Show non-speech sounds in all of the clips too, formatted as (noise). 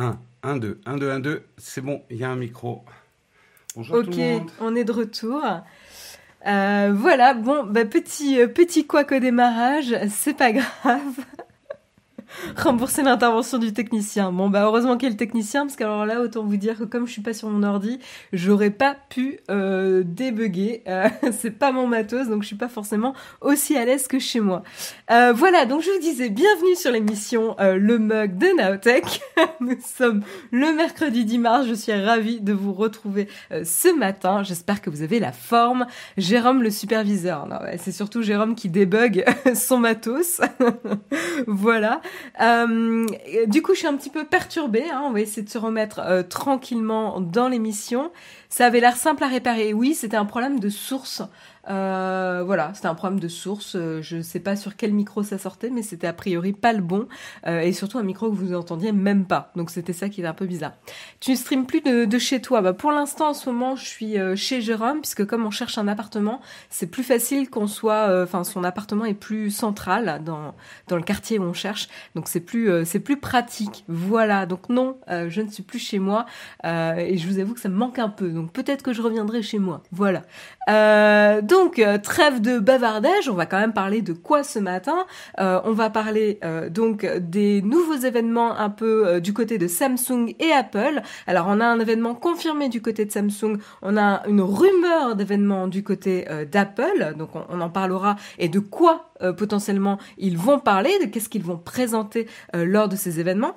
1, 1, 2, 1, 2, 1, 2. C'est bon, il y a un micro. Bonjour ok, tout le monde. on est de retour. Euh, voilà, bon, bah, petit, euh, petit couac au démarrage, c'est pas (laughs) grave. (laughs) rembourser l'intervention du technicien. Bon bah heureusement qu'il y a le technicien parce qu'alors là autant vous dire que comme je suis pas sur mon ordi, j'aurais pas pu euh, débugger. Euh, (laughs) c'est pas mon matos donc je suis pas forcément aussi à l'aise que chez moi. Euh, voilà donc je vous disais bienvenue sur l'émission euh, Le Mug de Naotech. (laughs) Nous sommes le mercredi 10 mars. Je suis ravie de vous retrouver euh, ce matin. J'espère que vous avez la forme. Jérôme le superviseur. Non, c'est surtout Jérôme qui débug son matos. voilà. Euh, du coup, je suis un petit peu perturbée. Hein. On va essayer de se remettre euh, tranquillement dans l'émission. Ça avait l'air simple à réparer. Oui, c'était un problème de source. Euh, voilà, c'était un problème de source. Euh, je ne sais pas sur quel micro ça sortait, mais c'était a priori pas le bon. Euh, et surtout un micro que vous entendiez même pas. Donc c'était ça qui était un peu bizarre. Tu ne streams plus de, de chez toi bah, Pour l'instant, en ce moment, je suis euh, chez Jérôme, puisque comme on cherche un appartement, c'est plus facile qu'on soit... euh, Enfin, son appartement est plus central dans, dans le quartier où on cherche. Donc c'est plus, c'est plus pratique. Voilà, donc non, je ne suis plus chez moi. Et je vous avoue que ça me manque un peu. Donc peut-être que je reviendrai chez moi. Voilà. Euh, donc, euh, trêve de bavardage, on va quand même parler de quoi ce matin? Euh, On va parler euh, donc des nouveaux événements un peu du côté de Samsung et Apple. Alors, on a un événement confirmé du côté de Samsung, on a une rumeur d'événement du côté d'Apple, donc on, on en parlera, et de quoi potentiellement ils vont parler, de qu'est-ce qu'ils vont présenter lors de ces événements?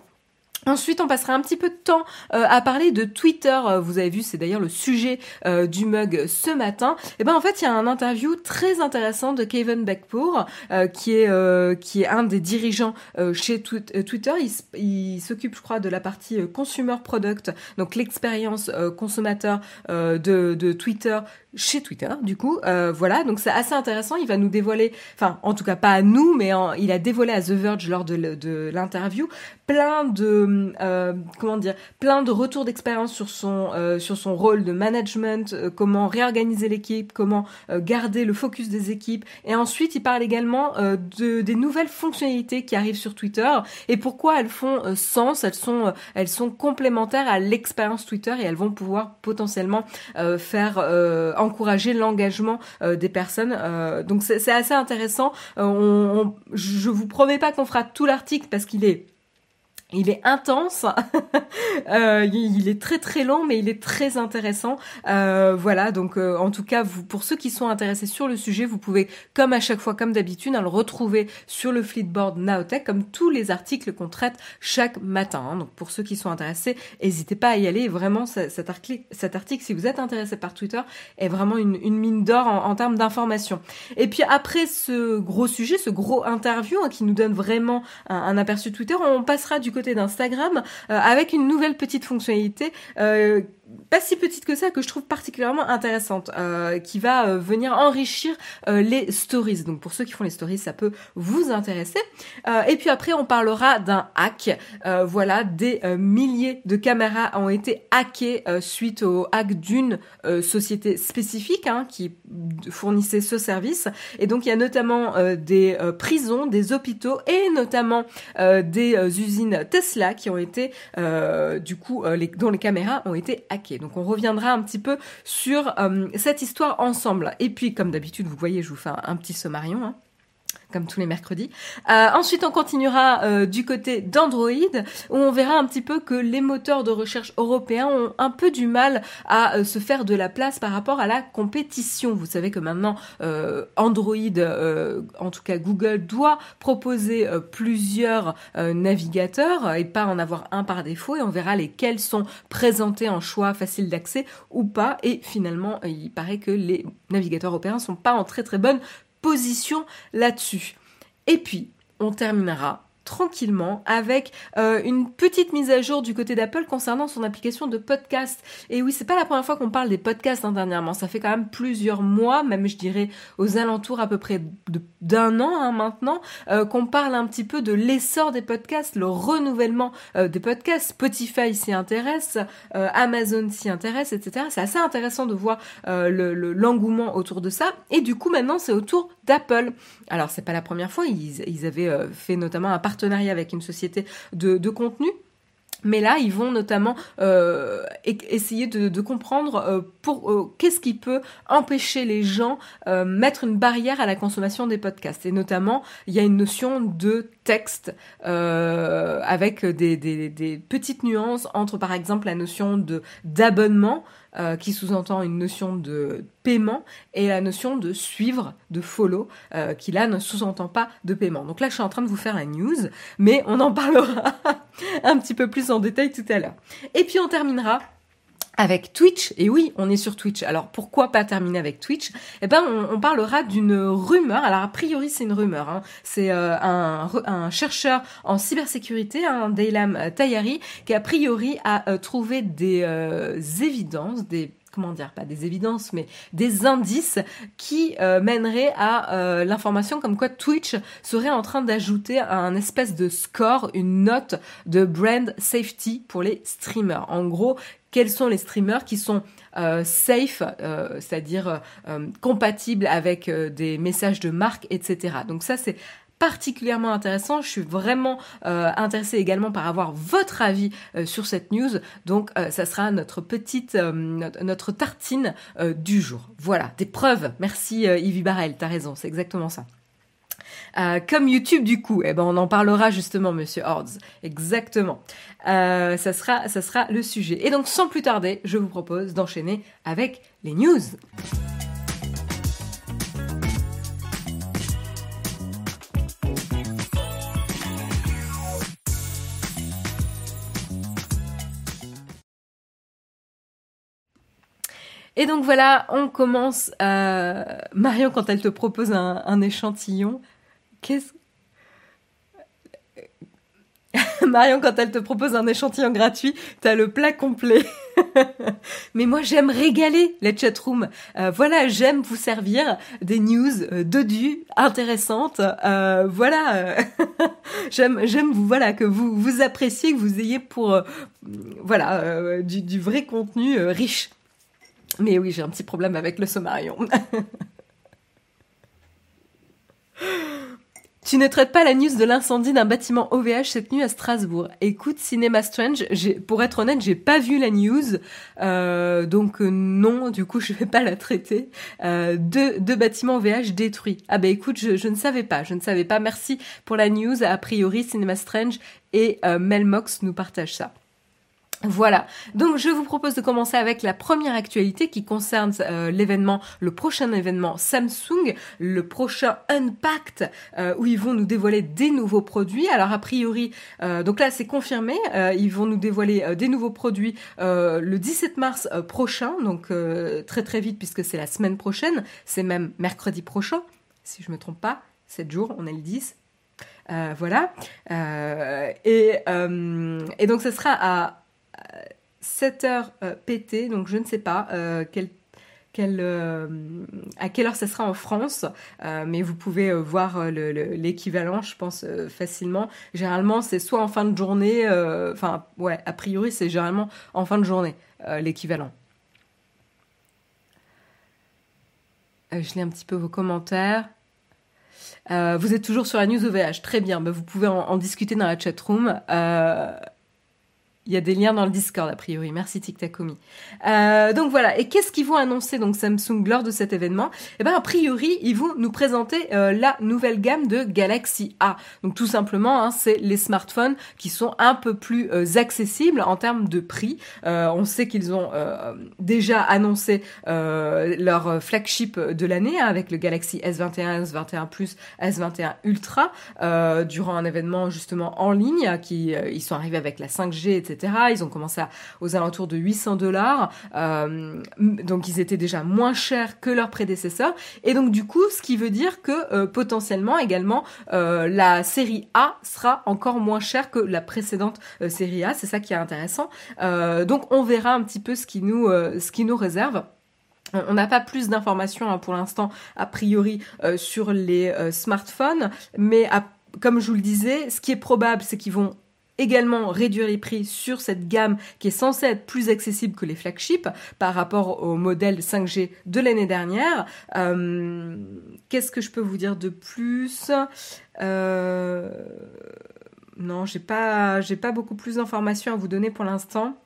Ensuite, on passera un petit peu de temps euh, à parler de Twitter. Euh, Vous avez vu, c'est d'ailleurs le sujet euh, du mug ce matin. Et ben en fait, il y a un interview très intéressant de Kevin Beckpour, euh, qui est euh, qui est un des dirigeants euh, chez Twi- Twitter. Il, s'occupe, je crois, de la partie consumer product, donc l'expérience consommateur de, de Twitter chez Twitter. Du coup, euh, voilà. Donc c'est assez intéressant. Il va nous dévoiler, enfin, en tout cas pas à nous, mais il a dévoilé à The Verge lors de, l'interview plein de euh, comment dire plein de retours d'expérience sur son euh, sur son rôle de management euh, comment réorganiser l'équipe comment euh, garder le focus des équipes et ensuite il parle également euh, de des nouvelles fonctionnalités qui arrivent sur Twitter et pourquoi elles font sens elles sont elles sont complémentaires à l'expérience Twitter et elles vont pouvoir potentiellement faire encourager l'engagement euh, des personnes euh, donc c'est assez intéressant. Euh, on- je vous promets pas qu'on fera tout l'article parce qu'il est il est intense, (laughs) Euh, il est très très long, mais il est très intéressant. Euh, voilà, donc euh, en tout cas, vous, pour ceux qui sont intéressés sur le sujet, vous pouvez, comme à chaque fois, comme d'habitude, hein, le retrouver sur le Fleetboard Naotech, comme tous les articles qu'on traite chaque matin. Donc pour ceux qui sont intéressés, n'hésitez pas à y aller. Vraiment, cet article, si vous êtes intéressé par Twitter, est vraiment une, mine d'or en, termes d'information. Et puis après ce gros sujet, ce gros interview hein, qui nous donne vraiment un, un aperçu Twitter, on passera du côté d'Instagram euh, avec une nouvelle petite fonctionnalité. Pas si petite que ça que je trouve particulièrement intéressante euh, qui va euh, venir enrichir euh, les stories. Donc pour ceux qui font les stories ça peut vous intéresser. Euh, et puis après on parlera d'un hack. Voilà des milliers de caméras ont été hackées suite au hack d'une société spécifique hein, qui fournissait ce service. Et donc il y a notamment des prisons des hôpitaux et notamment des usines Tesla qui ont été du coup les, dont les caméras ont été hackées. Donc on reviendra un petit peu sur euh, cette histoire ensemble. Et puis comme d'habitude, vous voyez, je vous fais un, petit sommarion. Hein comme tous les mercredis. Euh, ensuite, on continuera euh, du côté d'Android, où on verra un petit peu que les moteurs de recherche européens ont un peu du mal à euh, se faire de la place par rapport à la compétition. Vous savez que maintenant, Android, en tout cas Google, doit proposer plusieurs navigateurs et pas en avoir un par défaut, et on verra lesquels sont présentés en choix facile d'accès ou pas. Et finalement, il paraît que les navigateurs européens sont pas en très très bonne position là-dessus. Et puis, on terminera tranquillement avec euh, une petite mise à jour du côté d'Apple concernant son application de podcast. Et oui, c'est pas la première fois qu'on parle des podcasts hein, dernièrement. Ça fait quand même plusieurs mois, même je dirais aux alentours à peu près d'un an hein, maintenant, euh, qu'on parle un petit peu de l'essor des podcasts, le renouvellement euh, des podcasts. Spotify s'y intéresse, Amazon s'y intéresse, etc. C'est assez intéressant de voir euh, le- l'engouement autour de ça. Et du coup, maintenant, c'est au tour d'Apple. Alors, c'est pas la première fois. Ils, avaient euh, fait notamment un partenariat avec une société de, de contenu Mais là, ils vont notamment euh, essayer de, comprendre euh, qu'est-ce qui peut empêcher les gens mettre une barrière à la consommation des podcasts. Et notamment, il y a une notion de texte avec des, petites nuances entre, par exemple, la notion d'abonnement. Euh, qui sous-entend une notion de paiement, et la notion de suivre, de follow, euh, qui là ne sous-entend pas de paiement. Donc là, je suis en train de vous faire la news, mais on en parlera (laughs) un petit peu plus en détail tout à l'heure. Et puis on terminera avec Twitch, et oui, on est sur Twitch. Alors pourquoi pas terminer avec Twitch? Eh ben, on, parlera d'une rumeur. Alors a priori, c'est une rumeur. Hein. C'est euh, un, chercheur en cybersécurité, un Daylam Tayari, qui a priori a euh, trouvé des euh, évidences, des comment dire, pas des évidences, mais des indices qui mèneraient à l'information comme quoi Twitch serait en train d'ajouter un espèce de score, une note de brand safety pour les streamers. En gros, quels sont les streamers qui sont euh, safe, euh, c'est-à-dire euh, compatibles avec des messages de marque, etc. Donc ça, c'est particulièrement intéressant. Je suis vraiment intéressée également par avoir votre avis sur cette news. Donc, ça sera notre petite, notre, tartine du jour. Voilà, des preuves. Merci Yves Barrel, t'as raison, c'est exactement ça. Euh, comme YouTube du coup, eh ben on en parlera justement, Monsieur Hordes. Exactement. Euh, ça sera, ça sera le sujet. Et donc sans plus tarder, je vous propose d'enchaîner avec les news. Et donc voilà, on commence. Euh, Marion, quand elle te propose un échantillon, Qu'est-ce. (laughs) Marion, quand elle te propose un échantillon gratuit, t'as le plat complet. (laughs) Mais moi, j'aime régaler les chatrooms. Euh, voilà, j'aime vous servir des news euh, dodues, intéressantes. Euh, voilà, (laughs) j'aime, j'aime vous, voilà, que vous vous appréciez, que vous ayez pour, voilà, du, du vrai contenu riche. Mais oui, j'ai un petit problème avec le sommarion. (laughs) Tu ne traites pas la news de l'incendie d'un bâtiment OVH cette nuit à Strasbourg. Écoute, Cinema Strange, pour être honnête, j'ai pas vu la news, euh, donc euh, non, du coup (laughs) je vais pas la traiter. Euh, deux, bâtiments OVH détruits. Ah bah écoute, je, ne savais pas, je ne savais pas. Merci pour la news. A priori, Cinema Strange et Melmox nous partagent ça. Voilà, donc je vous propose de commencer avec la première actualité qui concerne euh, l'événement, le prochain événement Samsung, le prochain Unpacked, euh, où ils vont nous dévoiler des nouveaux produits. Alors a priori, euh, donc là c'est confirmé, ils vont nous dévoiler des nouveaux produits le 17 mars prochain, donc très très vite puisque c'est la semaine prochaine, c'est même mercredi prochain, si je me trompe pas, 7 jours, on est le 10. voilà. et donc ce sera à 7 heures euh, PT, donc je ne sais pas euh, euh, à quelle heure ça sera en France, mais vous pouvez voir l'équivalent, je pense, facilement. Généralement, c'est soit en fin de journée, enfin, ouais, a priori, c'est généralement en fin de journée, l'équivalent. je lis un petit peu vos commentaires. vous êtes toujours sur la news OVH, très bien. Bah, vous pouvez en, en, discuter dans la chat room. Il y a des liens dans le Discord a priori. Merci TikTakomi. Euh, donc voilà. Et qu'est-ce qu'ils vont annoncer donc Samsung lors de cet événement? Eh ben a priori ils vont nous présenter euh, la nouvelle gamme de Galaxy A. Donc tout simplement, hein, c'est les smartphones qui sont un peu plus euh, accessibles en termes de prix. Euh, on sait qu'ils ont déjà annoncé leur flagship de l'année hein, avec le Galaxy S21, S21 Plus, S21 Ultra durant un événement justement en ligne. Qui ils sont arrivés avec la 5G, etc ils ont commencé aux alentours de 800 dollars, euh, donc ils étaient déjà moins chers que leurs prédécesseurs. Et donc du coup, ce qui veut dire que euh, potentiellement également euh, la série A sera encore moins chère que la précédente série A. C'est ça qui est intéressant. donc on verra un petit peu ce qui nous, ce qui nous réserve. On n'a pas plus d'informations hein, pour l'instant, a priori, sur les smartphones, mais comme je vous le disais, ce qui est probable, c'est qu'ils vont également réduire les prix sur cette gamme qui est censée être plus accessible que les flagships par rapport au modèle 5G de l'année dernière. Euh, qu'est-ce que je peux vous dire de plus? Euh, non, j'ai pas, j'ai pas beaucoup plus d'informations à vous donner pour l'instant.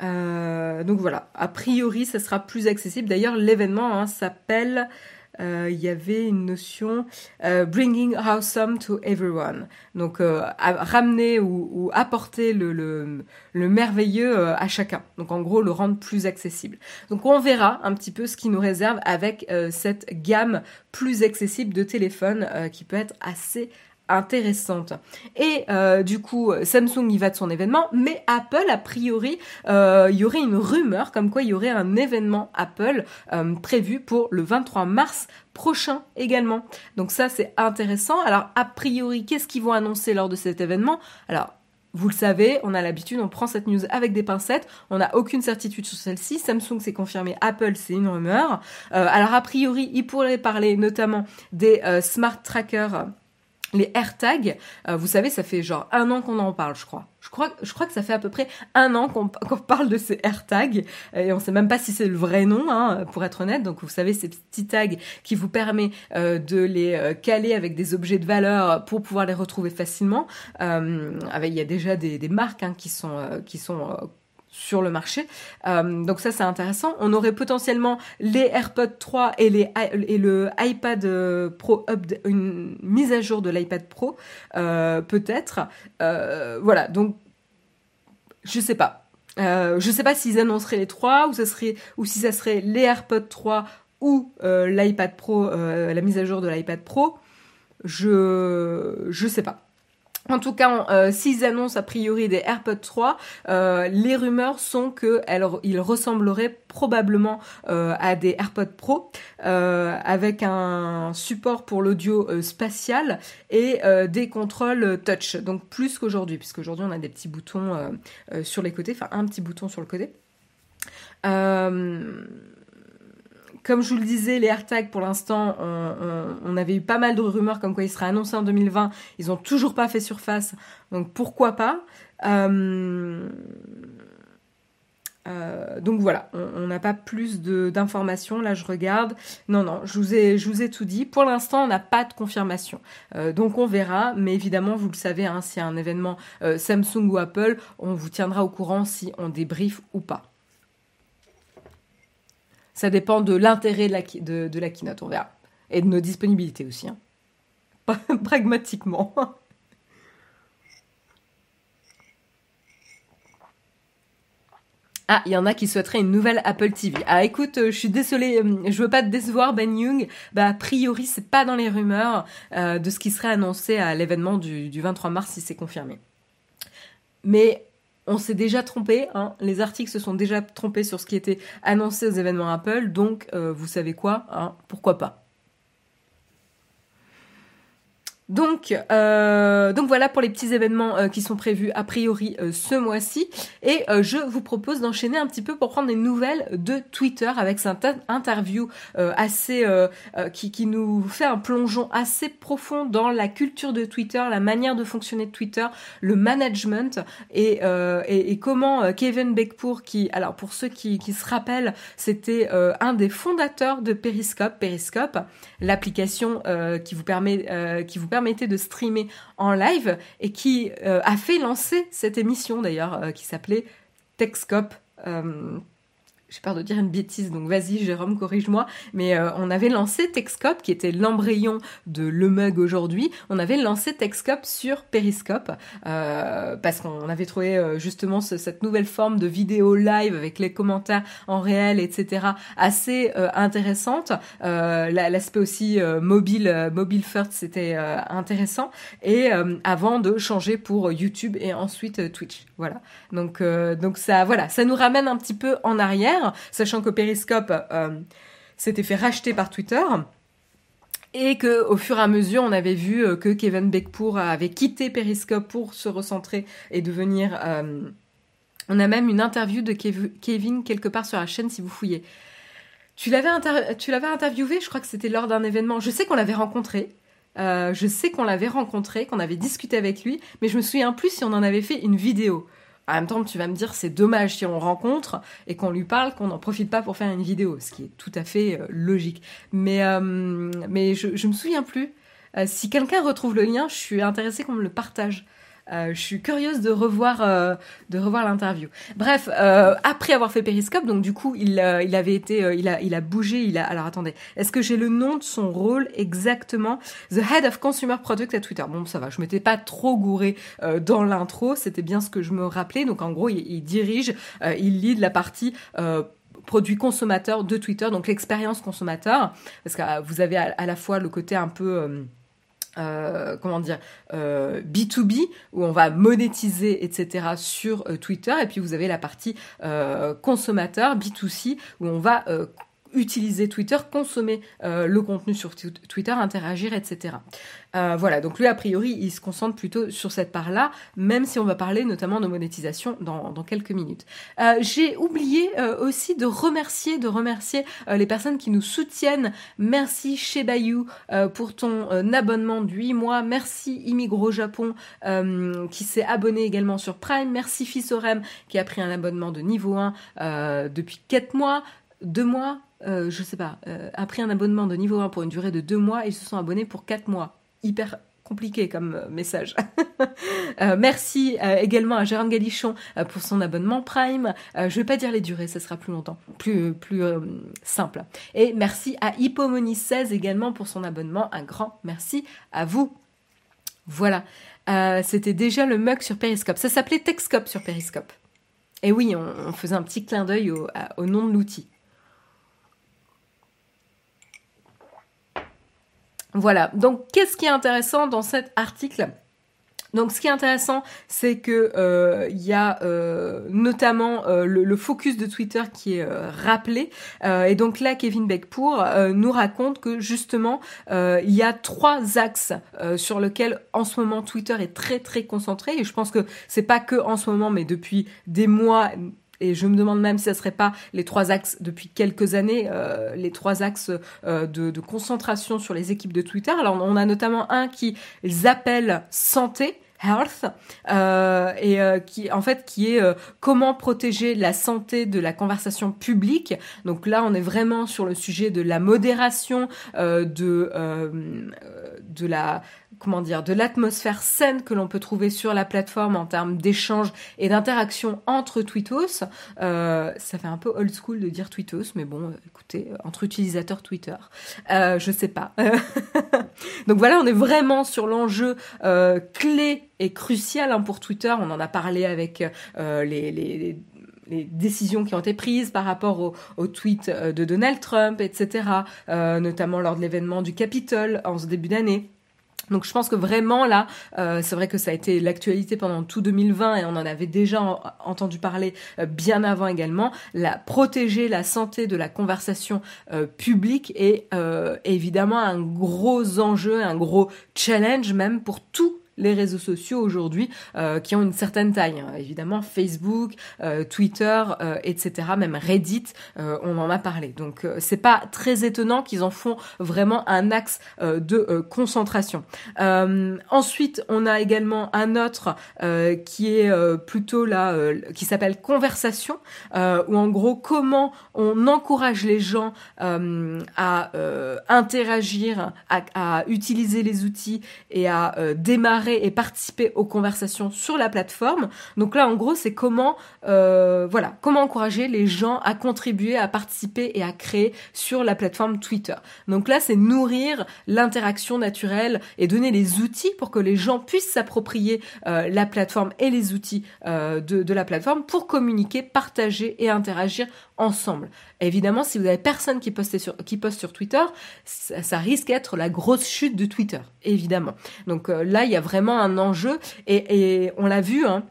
donc voilà, a priori, ça sera plus accessible. D'ailleurs, l'événement hein, s'appelle euh, il y avait une notion euh, bringing awesome to everyone. Donc euh, ramener ou, apporter le, le, le merveilleux à chacun. Donc en gros le rendre plus accessible. Donc on verra un petit peu ce qui nous réserve avec cette gamme plus accessible de téléphones qui peut être assez intéressante. Et euh, du coup, Samsung y va de son événement, mais Apple, a priori, euh, il y aurait une rumeur comme quoi il y aurait un événement Apple euh, prévu pour le 23 mars prochain également. Donc ça, c'est intéressant. Alors, a priori, qu'est-ce qu'ils vont annoncer lors de cet événement? Alors, vous le savez, on a l'habitude, on prend cette news avec des pincettes, on n'a aucune certitude sur celle-ci. Samsung c'est confirmé, Apple c'est une rumeur. alors a priori, ils pourraient parler notamment des smart trackers les AirTags, euh, vous savez, ça fait genre un an qu'on en parle, je crois. Je crois, je crois que ça fait à peu près un an qu'on parle de ces AirTags et on sait même pas si c'est le vrai nom, hein, pour être honnête. Donc vous savez, ces petits tags qui vous permet euh, de les euh, caler avec des objets de valeur pour pouvoir les retrouver facilement. avec, il y a déjà des, des marques hein, qui sont qui sont sur le marché. Euh, donc ça c'est intéressant. On aurait potentiellement les AirPods 3 et, les, le iPad euh, Pro une mise à jour de l'iPad Pro euh, peut-être. voilà donc je sais pas. je sais pas s'ils annonceraient les trois ou si ça serait les AirPods 3 ou l'iPad Pro, la mise à jour de l'iPad Pro. Je je sais pas. En tout cas, euh, s'ils annoncent a priori des AirPods 3, euh, les rumeurs sont qu'ils ressembleraient probablement euh, à des AirPods Pro avec un support pour l'audio spatial et des contrôles touch. Donc plus qu'aujourd'hui, puisqu'aujourd'hui on a des petits boutons sur les côtés, enfin un petit bouton sur le côté. Comme je vous le disais, les AirTags, pour l'instant, on, avait eu pas mal de rumeurs comme quoi ils seraient annoncés en 2020. Ils n'ont toujours pas fait surface. Donc pourquoi pas? Euh, euh, donc voilà, on n'a pas plus d'informations. Là, je regarde. Non, non, je vous ai, je vous ai tout dit. Pour l'instant, on n'a pas de confirmation. Euh, donc on verra. Mais évidemment, vous le savez, hein, s'il y a un événement Samsung ou Apple, on vous tiendra au courant si on débrief ou pas. Ça dépend de l'intérêt de la, keynote, on verra. Et de nos disponibilités aussi. Hein. (laughs) Pragmatiquement. Ah, il y en a qui souhaiteraient une nouvelle Apple TV. Ah, écoute, euh, je suis désolée, euh, je veux pas te décevoir, Ben Young. Bah, a priori, c'est pas dans les rumeurs euh, de ce qui serait annoncé à l'événement du 23 mars si c'est confirmé. Mais on s'est déjà trompé, hein. les articles se sont déjà trompés sur ce qui était annoncé aux événements Apple, donc euh, vous savez quoi, hein, pourquoi pas. Donc, euh, donc voilà pour les petits événements euh, qui sont prévus a priori euh, ce mois-ci. Et je vous propose d'enchaîner un petit peu pour prendre des nouvelles de Twitter avec cette interview assez qui, qui, nous fait un plongeon assez profond dans la culture de Twitter, la manière de fonctionner de Twitter, le management et, et, et, comment Kevin Beckpour, qui, alors pour ceux qui, qui se rappellent, c'était un des fondateurs de Periscope, Periscope, l'application qui vous permet qui vous de streamer en live et qui euh, a fait lancer cette émission d'ailleurs euh, qui s'appelait Techscope. Euh, j'ai peur de dire une bêtise, donc vas-y Jérôme, corrige-moi, mais euh, on avait lancé Techscope, qui était l'embryon de Le Mug aujourd'hui, on avait lancé Techscope sur Periscope, euh, parce qu'on avait trouvé euh, justement cette nouvelle forme de vidéo live avec les commentaires en réel, etc., assez intéressante. L'aspect aussi mobile, mobile first, c'était intéressant, et avant de changer pour YouTube et ensuite Twitch. Voilà. Donc, donc ça, voilà, ça nous ramène un petit peu en arrière sachant que Periscope euh, s'était fait racheter par Twitter. Et que au fur et à mesure, on avait vu euh, que Kevin Beckpour avait quitté Periscope pour se recentrer et devenir. Euh, on a même une interview de Kevin quelque part sur la chaîne si vous fouillez. Tu l'avais interviewé, je crois que c'était lors d'un événement. Je sais qu'on l'avait rencontré. je sais qu'on l'avait rencontré, qu'on avait discuté avec lui, mais je me souviens plus si on en avait fait une vidéo. En même temps, tu vas me dire, c'est dommage si on rencontre et qu'on lui parle, qu'on n'en profite pas pour faire une vidéo, ce qui est tout à fait euh, logique. Mais, euh, mais je, je me souviens plus si quelqu'un retrouve le lien, je suis intéressée qu'on me le partage. Euh, je suis curieuse de revoir, euh, de revoir l'interview. Bref, euh, après avoir fait Periscope, donc du coup, il, il avait été, il a, il a bougé. Il a. Alors attendez, est-ce que j'ai le nom de son rôle exactement? The Head of Consumer Product à Twitter. Bon, ça va. Je m'étais pas trop gouré dans l'intro. C'était bien ce que je me rappelais. Donc en gros, il, dirige, il lead la partie produit consommateur de Twitter, donc l'expérience consommateur, parce que vous avez à, la fois le côté un peu euh, comment dire euh, B2B où on va monétiser etc sur euh, Twitter. Et puis vous avez la partie euh, consommateur B2C où on va utiliser Twitter, consommer euh, le contenu sur Twitter, interagir, etc. Euh, voilà, donc lui, a priori, il se concentre plutôt sur cette part-là, même si on va parler notamment de monétisation dans, quelques minutes. Euh, j'ai oublié aussi de remercier, de remercier les personnes qui nous soutiennent. Merci chez Bayou pour ton abonnement de 8 mois. Merci Immigro Japon qui s'est abonné également sur Prime. Merci Fissorem qui a pris un abonnement de niveau 1 depuis 4 mois. 2 mois, euh, je sais pas, euh, a pris un abonnement de niveau 1 pour une durée de 2 mois et ils se sont abonnés pour 4 mois. Hyper compliqué comme euh, message. (laughs) merci également à Jérôme Galichon pour son abonnement Prime. je vais pas dire les durées, ça sera plus longtemps, plus, plus simple. Et merci à Hippomony16 également pour son abonnement. Un grand merci à vous. Voilà, c'était déjà le mug sur Periscope. Ça s'appelait Texcope sur Periscope. Et oui, on, faisait un petit clin d'œil au nom de l'outil. Voilà, donc qu'est-ce qui est intéressant dans cet article? Donc, ce qui est intéressant, c'est que euh, il y a euh, notamment euh, le, focus de Twitter qui est rappelé. et donc là, Kevin Beckpour nous raconte que justement, il y a trois axes sur lesquels en ce moment Twitter est très très concentré. Et je pense que c'est pas que en ce moment, mais depuis des mois et je me demande même si ce serait pas les trois axes depuis quelques années, euh, les trois axes euh, de, de, concentration sur les équipes de Twitter. Alors on a notamment un qui appelle santé, Health, euh, et euh, qui en fait qui est euh, comment protéger la santé de la conversation publique. Donc là, on est vraiment sur le sujet de la modération, de de la comment dire, de l'atmosphère saine que l'on peut trouver sur la plateforme en termes d'échange et d'interaction entre tweetos. Euh, ça fait un peu old school de dire tweetos, mais bon, écoutez, entre utilisateurs Twitter, euh, je sais pas. (laughs) Donc voilà, on est vraiment sur l'enjeu euh, clé et crucial hein, pour Twitter. On en a parlé avec euh, les, décisions qui ont été prises par rapport au, au tweet euh, de Donald Trump, etc., notamment lors de l'événement du Capitole en ce début d'année. Donc je pense que vraiment là, euh, c'est vrai que ça a été l'actualité pendant tout 2020 et on en avait déjà entendu parler euh, bien avant également. La protéger la santé de la conversation euh, publique est évidemment un gros enjeu, un gros challenge même pour tout les réseaux sociaux aujourd'hui euh, qui ont une certaine taille. Hein. Évidemment, Facebook, euh, Twitter, euh, etc. Même Reddit, on en a parlé. Donc c'est pas très étonnant qu'ils en font vraiment un axe de concentration. ensuite, on a également un autre qui est plutôt là, qui s'appelle conversation, où en gros comment on encourage les gens à interagir, à, à, utiliser les outils et à démarrer et participer aux conversations sur la plateforme. Donc là, en gros, c'est comment, euh, voilà, comment encourager les gens à contribuer, à participer et à créer sur la plateforme Twitter. Donc là, c'est nourrir l'interaction naturelle et donner les outils pour que les gens puissent s'approprier euh, la plateforme et les outils euh, de, de la plateforme pour communiquer, partager et interagir ensemble. évidemment, si vous avez personne qui, poste sur Twitter, ça, risque d'être la grosse chute de Twitter, évidemment. Donc euh, là, il y a vraiment un enjeu et, on l'a vu. Hein,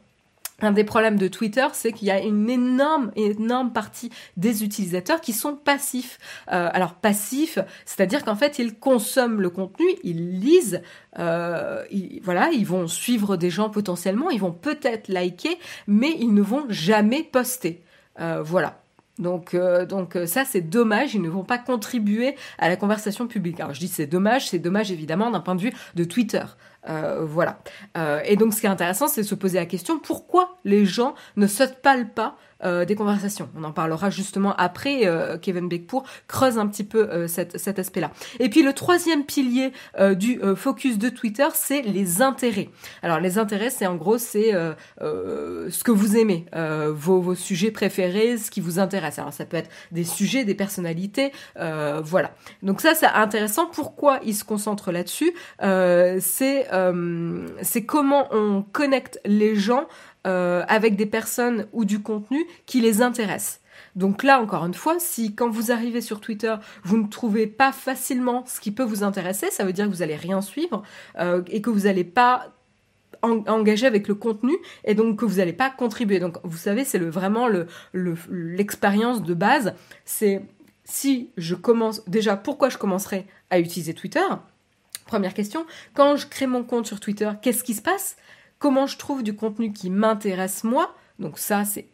un des problèmes de Twitter, c'est qu'il y a une énorme, énorme partie des utilisateurs qui sont passifs. Euh, alors passifs, c'est-à-dire qu'en fait, ils consomment le contenu, ils lisent, euh, voilà, ils vont suivre des gens potentiellement, ils vont peut-être liker, mais ils ne vont jamais poster. voilà. Donc, euh, donc euh, ça c'est dommage, ils ne vont pas contribuer à la conversation publique. Alors je dis c'est dommage, c'est dommage évidemment d'un point de vue de Twitter. voilà. et donc, ce qui est intéressant, c'est de se poser la question pourquoi les gens ne sautent pas le pas euh, des conversations. On en parlera justement après. Euh, Kevin Beckpour creuse un petit peu euh, cet aspect-là. Et puis le troisième pilier du focus de Twitter, c'est les intérêts. Alors les intérêts, c'est en gros c'est ce que vous aimez, vos, sujets préférés, ce qui vous intéresse. Alors ça peut être des sujets, des personnalités, voilà. Donc ça c'est intéressant. Pourquoi il se concentre là-dessus? C'est comment on connecte les gens euh, avec des personnes ou du contenu qui les intéresse. Donc là, encore une fois, si quand vous arrivez sur Twitter, vous ne trouvez pas facilement ce qui peut vous intéresser, ça veut dire que vous allez rien suivre euh, et que vous n'allez pas engager avec le contenu et donc que vous n'allez pas contribuer. Donc vous savez, c'est vraiment l'expérience le, de base. C'est si je commence déjà, pourquoi je commencerai à utiliser Twitter? Première question. Quand je crée mon compte sur Twitter, qu'est-ce qui se passe? Comment je trouve du contenu qui m'intéresse moi. Donc ça, c'est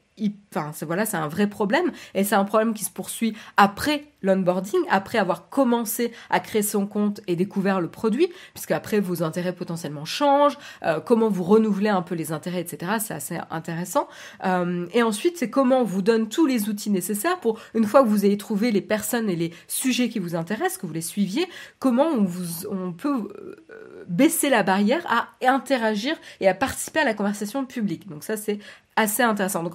enfin, voilà, c'est un vrai problème et c'est un problème qui se poursuit après l'onboarding, après avoir commencé à créer son compte et découvert le produit, puisque après vos intérêts potentiellement changent, euh, comment vous renouvelez un peu les intérêts, etc. C'est assez intéressant. Euh, et ensuite, c'est comment on vous donne tous les outils nécessaires pour, une fois que vous ayez trouvé les personnes et les sujets qui vous intéressent, que vous les suiviez, comment on, vous, on peut euh, baisser la barrière à interagir et à participer à la conversation publique. Donc ça, c'est assez intéressant. Donc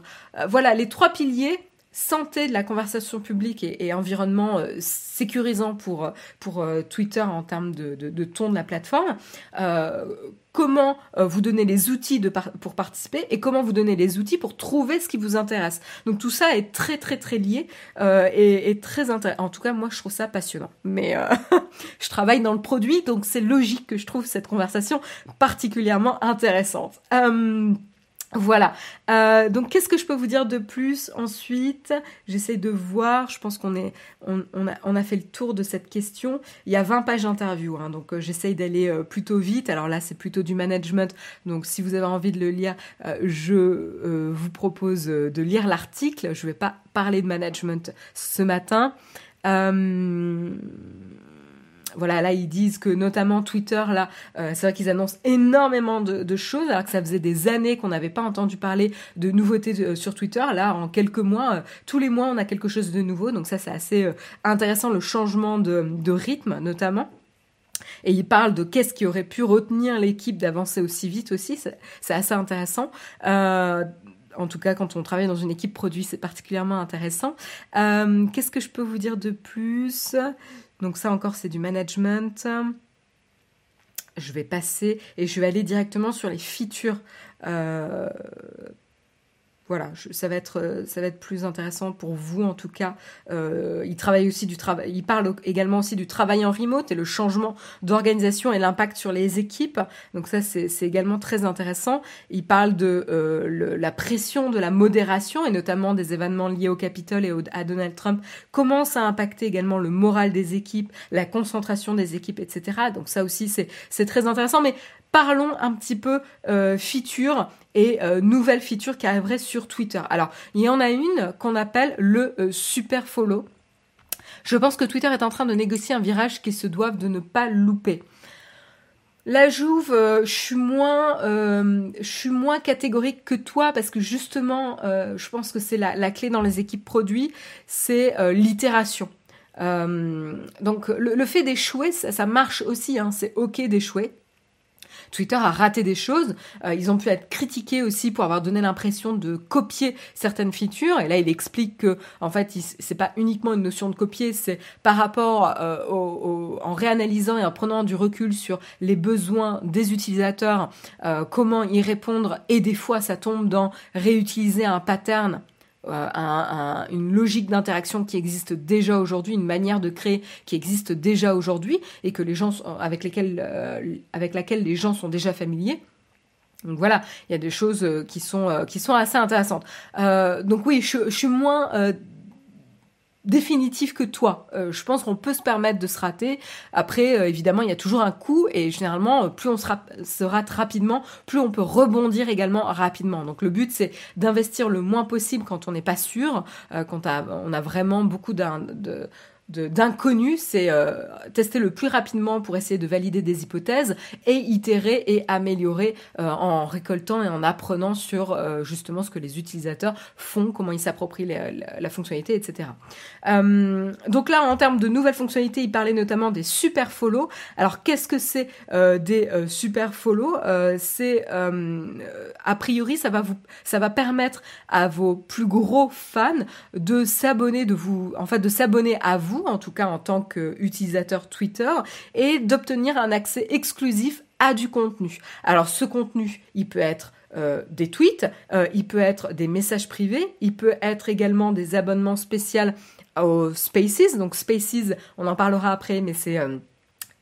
voilà, les trois piliers santé de la conversation publique et, environnement euh, sécurisant pour, pour euh, Twitter en termes de, ton de la plateforme, euh, comment vous donner les outils pour participer et comment vous donner les outils pour trouver ce qui vous intéresse. Donc tout ça est très très très lié et, et, très intéressant. En tout cas, moi je trouve ça passionnant. Mais (laughs) je travaille dans le produit, donc c'est logique que je trouve cette conversation particulièrement intéressante. Voilà. Euh, donc, qu'est-ce que je peux vous dire de plus ensuite? J'essaie de voir. Je pense qu'on est, on, a, on, a, fait le tour de cette question. Il y a 20 pages d'interview, hein, donc euh, j'essaye d'aller euh, plutôt vite. Alors là, c'est plutôt du management. Donc, si vous avez envie de le lire, je vous propose de lire l'article. Je ne vais pas parler de management ce matin voilà, là ils disent que notamment Twitter, là, euh, c'est vrai qu'ils annoncent énormément de, choses, alors que ça faisait des années qu'on n'avait pas entendu parler de nouveautés euh, sur Twitter. Là, en quelques mois, euh, tous les mois, on a quelque chose de nouveau, donc ça c'est assez intéressant le changement de, rythme notamment. Et ils parlent de qu'est-ce qui aurait pu retenir l'équipe d'avancer aussi vite aussi, c'est assez intéressant. en tout cas, quand on travaille dans une équipe produit, c'est particulièrement intéressant. Qu'est-ce que je peux vous dire de plus? Donc ça encore, c'est du management. Je vais passer et je vais aller directement sur les features euh, voilà, ça va être euh, ça va être plus intéressant pour vous en tout cas. Euh, il travaille aussi du travail, il parle également aussi du travail en remote et le changement d'organisation et l'impact sur les équipes. Donc ça c'est également très intéressant. Il parle de euh, la pression de la modération et notamment des événements liés au Capitole et à Donald Trump. Comment ça a également le moral des équipes, la concentration des équipes, etc. Donc ça aussi c'est très intéressant. Mais parlons un petit peu euh, feature et euh, nouvelles features qui arriveraient sur Twitter. Alors, il y en a une qu'on appelle le euh, super follow. Je pense que Twitter est en train de négocier un virage qu'ils se doivent de ne pas louper. La Jouve, je suis moins, je suis moins catégorique que toi parce que justement, je pense que c'est la, clé dans les équipes produits, c'est l'itération. donc le, fait d'échouer, ça, ça, marche aussi, hein, c'est ok d'échouer. Twitter a raté des choses. Euh, ils ont pu être critiqués aussi pour avoir donné l'impression de copier certaines features. Et là, il explique que, en fait, c'est pas uniquement une notion de copier, c'est par rapport euh, en réanalysant et en prenant du recul sur les besoins des utilisateurs, euh, comment y répondre. Et des fois, ça tombe dans réutiliser un pattern euh, une logique d'interaction qui existe déjà aujourd'hui, une manière de créer qui existe déjà aujourd'hui et que les gens avec lesquels euh, avec laquelle les gens sont déjà familiers. Donc voilà, il y a des choses euh, qui sont qui sont assez intéressantes. donc oui, je, je suis moins définitif que toi. Euh, je pense qu'on peut se permettre de se rater. Après, euh, évidemment, il y a toujours un coût et généralement, euh, plus on se, rate rapidement, plus on peut rebondir également rapidement. Donc le but, c'est d'investir le moins possible quand on n'est pas sûr, quand on a vraiment beaucoup de d'inconnu, c'est euh, tester le plus rapidement pour essayer de valider des hypothèses et itérer et améliorer euh, en récoltant et en apprenant sur euh, justement ce que les utilisateurs font, comment ils s'approprient la, fonctionnalité, etc. donc là, en termes de nouvelles fonctionnalités, il parlait notamment des super follow. Alors qu'est-ce que c'est des super follow C'est a priori, ça va vous, ça va permettre à vos plus gros fans de s'abonner, de vous, en fait, de s'abonner à vous en tout cas en tant qu'utilisateur Twitter, et d'obtenir un accès exclusif à du contenu. Alors ce contenu, il peut être euh, des tweets, euh, il peut être des messages privés, il peut être également des abonnements spéciaux aux Spaces. Donc Spaces, on en parlera après, mais c'est euh,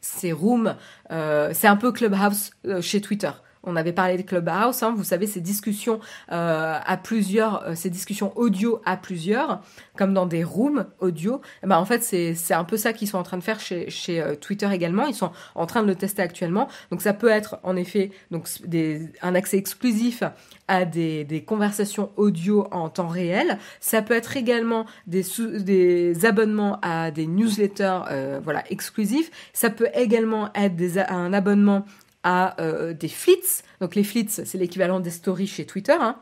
c'est Room, c'est un peu Clubhouse chez Twitter. On avait parlé de Clubhouse, hein, vous savez, ces discussions euh, à plusieurs, euh, ces discussions audio à plusieurs, comme dans des rooms audio. Eh ben, en fait, c'est un peu ça qu'ils sont en train de faire chez, euh, Twitter également. Ils sont en train de le tester actuellement. Donc ça peut être en effet donc, un accès exclusif à des, des, conversations audio en temps réel. Ça peut être également des, des abonnements à des newsletters voilà, exclusifs. Ça peut également être des, un abonnement à euh, des flits. Donc les flits, c'est l'équivalent des stories chez Twitter. Hein.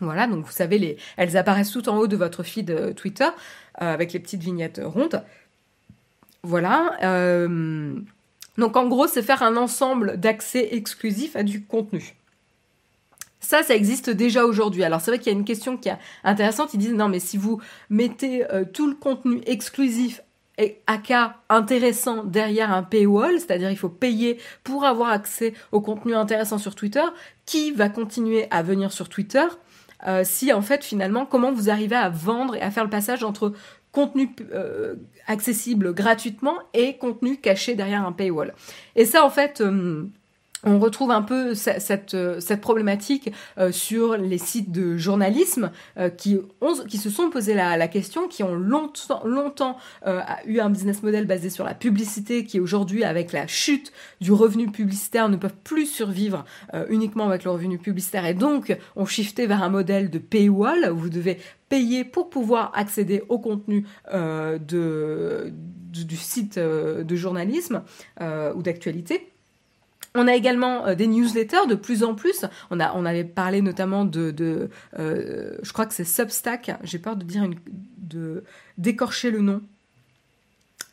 Voilà, donc vous savez, les, elles apparaissent tout en haut de votre feed euh, Twitter euh, avec les petites vignettes rondes. Voilà. donc en gros, c'est faire un ensemble d'accès exclusifs à du contenu. Ça, ça existe déjà aujourd'hui. Alors c'est vrai qu'il y a une question qui est intéressante. Ils disent non, mais si vous mettez tout le contenu exclusif à cas intéressant derrière un paywall, c'est-à-dire il faut payer pour avoir accès au contenu intéressant sur Twitter, qui va continuer à venir sur Twitter euh, si en fait finalement comment vous arrivez à vendre et à faire le passage entre contenu euh, accessible gratuitement et contenu caché derrière un paywall. Et ça en fait... Euh, on retrouve un peu cette, euh, cette problématique euh, sur les sites de journalisme euh, qui, qui se sont posé la, la question, qui ont longtemps, longtemps eu un business model basé sur la publicité, qui aujourd'hui, avec la chute du revenu publicitaire, ne peuvent plus survivre uniquement avec le revenu publicitaire et donc ont shifté vers un modèle de paywall où vous devez payer pour pouvoir accéder au contenu de, du site de journalisme ou d'actualité. On a également euh, des newsletters de plus en plus. On, a, avait parlé notamment de, euh, je crois que c'est Substack. J'ai peur de dire d'écorcher le nom.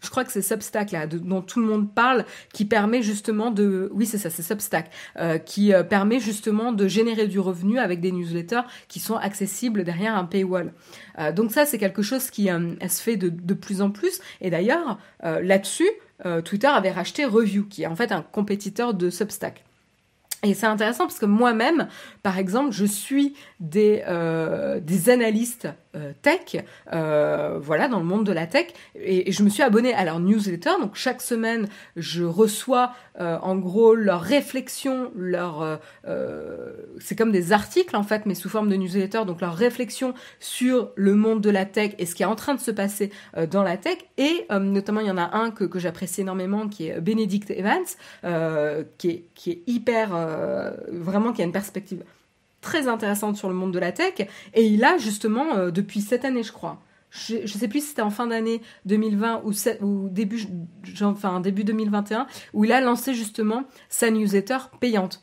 Je crois que c'est Substack là, dont tout le monde parle, qui permet justement de, oui c'est ça, c'est Substack, euh, qui permet justement de générer du revenu avec des newsletters qui sont accessibles derrière un paywall. donc ça c'est quelque chose qui se fait de, plus en plus. Et d'ailleurs là-dessus, Twitter avait racheté Review, qui est en fait un compétiteur de Substack. Et c'est intéressant parce que moi-même, par exemple, je suis des, euh, des analystes euh, tech, euh, voilà, dans le monde de la tech. Et, je me suis abonnée à leur newsletter. Donc chaque semaine, je reçois en gros leurs réflexions, leur, c'est comme des articles en fait, mais sous forme de newsletter. Donc leurs réflexions sur le monde de la tech et ce qui est en train de se passer dans la tech. Et notamment, il y en a un que, que j'apprécie énormément, qui est Benedict Evans, qui est, qui est hyper, vraiment, qui a une perspective très intéressante sur le monde de la tech. Et il a justement, euh, depuis cette année, je crois, je ne sais plus si c'était en fin d'année 2020 ou, ou début, enfin, début 2021, où il a lancé justement sa newsletter payante.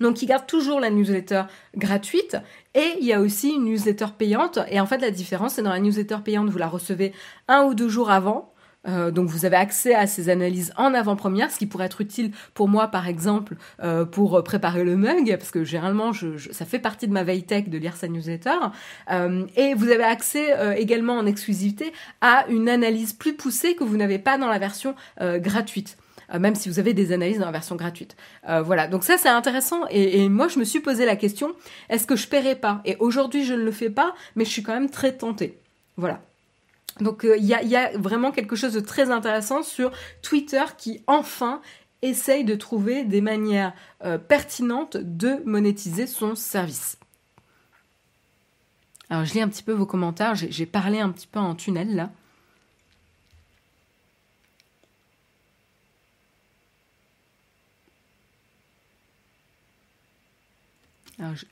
Donc il garde toujours la newsletter gratuite et il y a aussi une newsletter payante. Et en fait la différence c'est dans la newsletter payante vous la recevez un ou deux jours avant euh, donc vous avez accès à ces analyses en avant-première, ce qui pourrait être utile pour moi par exemple euh, pour préparer le mug, parce que généralement ça fait partie de ma veille tech de lire sa newsletter. Euh, et vous avez accès également en exclusivité à une analyse plus poussée que vous n'avez pas dans la version gratuite. même si vous avez des analyses dans la version gratuite. voilà, donc ça c'est intéressant et, et, moi je me suis posé la question, est-ce que je paierai pas? Et aujourd'hui je ne le fais pas, mais je suis quand même très tentée. Voilà. Donc il euh, y, a, vraiment quelque chose de très intéressant sur Twitter qui enfin essaye de trouver des manières euh, pertinentes de monétiser son service. Alors je lis un petit peu vos commentaires, j'ai parlé un petit peu en tunnel là. Alors je,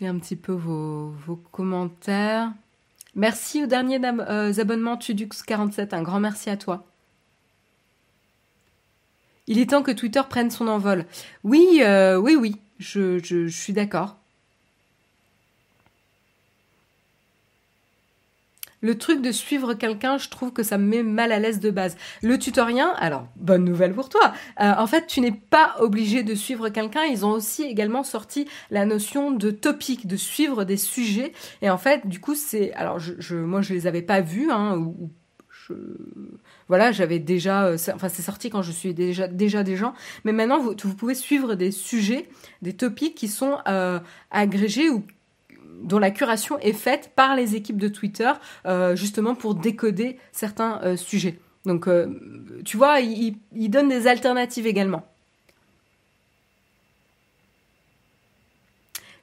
lis un petit peu vos commentaires. Merci au dernier euh, abonnement Tudux47, un grand merci à toi. Il est temps que Twitter prenne son envol. Oui, euh, oui, oui, je suis d'accord. Le truc de suivre quelqu'un, je trouve que ça me met mal à l'aise de base. Le tutorien, alors bonne nouvelle pour toi. Euh, en fait, tu n'es pas obligé de suivre quelqu'un. Ils ont aussi également sorti la notion de topic, de suivre des sujets. Et en fait, du coup, c'est alors je, je, moi je les avais pas vus, hein, ou, je, voilà, j'avais déjà, euh, enfin c'est sorti quand je suis déjà déjà des gens, mais maintenant vous, vous pouvez suivre des sujets, des topics qui sont euh, agrégés ou dont la curation est faite par les équipes de Twitter, euh, justement pour décoder certains euh, sujets. Donc, euh, tu vois, il, donne des alternatives également.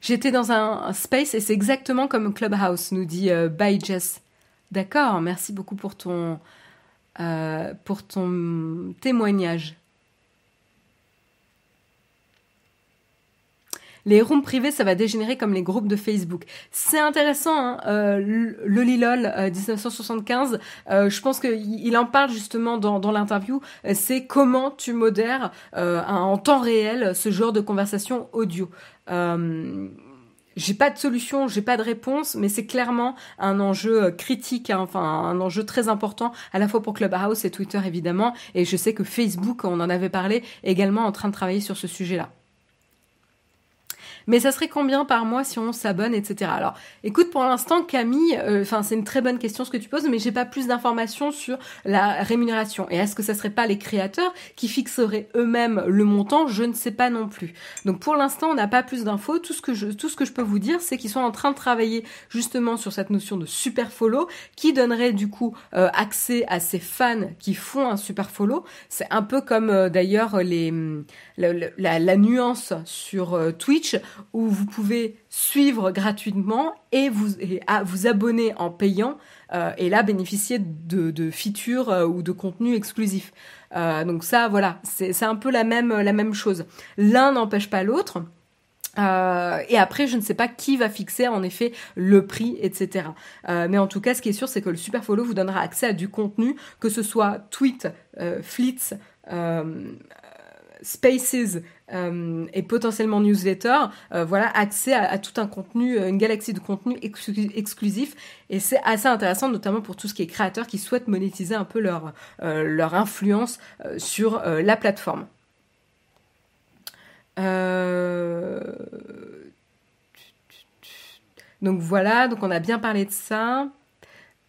J'étais dans un, space et c'est exactement comme Clubhouse, nous dit By Jess. D'accord, merci beaucoup pour ton témoignage. Les rooms privés, ça va dégénérer comme les groupes de Facebook. C'est intéressant, hein, euh, le Lilol 1975. Euh, euh, je pense qu'il en parle justement dans, l'interview. C'est comment tu modères en temps réel ce genre de conversation audio. j'ai pas de solution, j'ai pas de réponse, mais c'est clairement un enjeu critique, hein, enfin un enjeu très important à la fois pour Clubhouse et Twitter évidemment. Et je sais que Facebook, on en avait parlé, également en train de travailler sur ce sujet-là. Mais ça serait combien par mois si on s'abonne, etc. Alors, écoute, pour l'instant, Camille, euh, enfin, c'est une très bonne question ce que tu poses, mais j'ai pas plus d'informations sur la rémunération. Et est-ce que ça serait pas les créateurs qui fixeraient eux-mêmes le montant? Je ne sais pas non plus. Donc, pour l'instant, on n'a pas plus d'infos. Tout ce que je, tout ce que je peux vous dire, c'est qu'ils sont en train de travailler justement sur cette notion de super follow, qui donnerait du coup euh, accès à ces fans qui font un super follow. C'est un peu comme euh, d'ailleurs les la, la, nuance sur Twitch où vous pouvez suivre gratuitement et vous, vous abonner en payant euh, et là bénéficier de, features euh, ou de contenus exclusifs. Euh, donc ça, voilà, c'est un peu la même, la même chose. L'un n'empêche pas l'autre. et après, je ne sais pas qui va fixer en effet le prix, etc. mais en tout cas, ce qui est sûr, c'est que le Super Follow vous donnera accès à du contenu, que ce soit tweet, flits, Spaces euh, et potentiellement newsletter, euh, voilà, accès à, tout un contenu, euh, une galaxie de contenu exclusif. Et c'est assez intéressant, notamment pour tout ce qui est créateurs qui souhaitent monétiser un peu leur, leur influence sur la plateforme. Donc voilà, donc on a bien parlé de ça.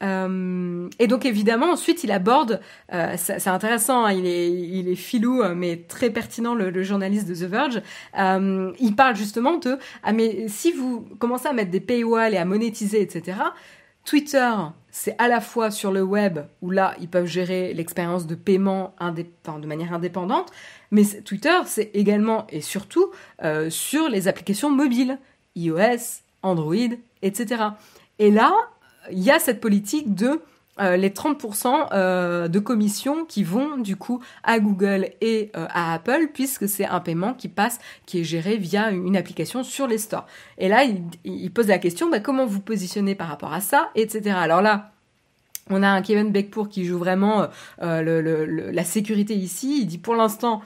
Euh, et donc évidemment ensuite il aborde, euh, c'est intéressant, hein, il est il est filou euh, mais très pertinent le, journaliste de The Verge. Euh, il parle justement de ah mais si vous commencez à mettre des paywalls et à monétiser etc. Twitter c'est à la fois sur le web où là ils peuvent gérer l'expérience de paiement de manière indépendante, mais Twitter c'est également et surtout sur les applications mobiles, iOS, Android, etc. Et là, il y a cette politique de euh, les 30% euh, de commissions qui vont du coup à Google et euh, à Apple puisque c'est un paiement qui passe, qui est géré via une application sur les stores. Et là, il, pose la question, bah, comment vous positionnez par rapport à ça, etc. Alors là, on a un Kevin Beckpour qui joue vraiment la sécurité ici. Il dit pour l'instant,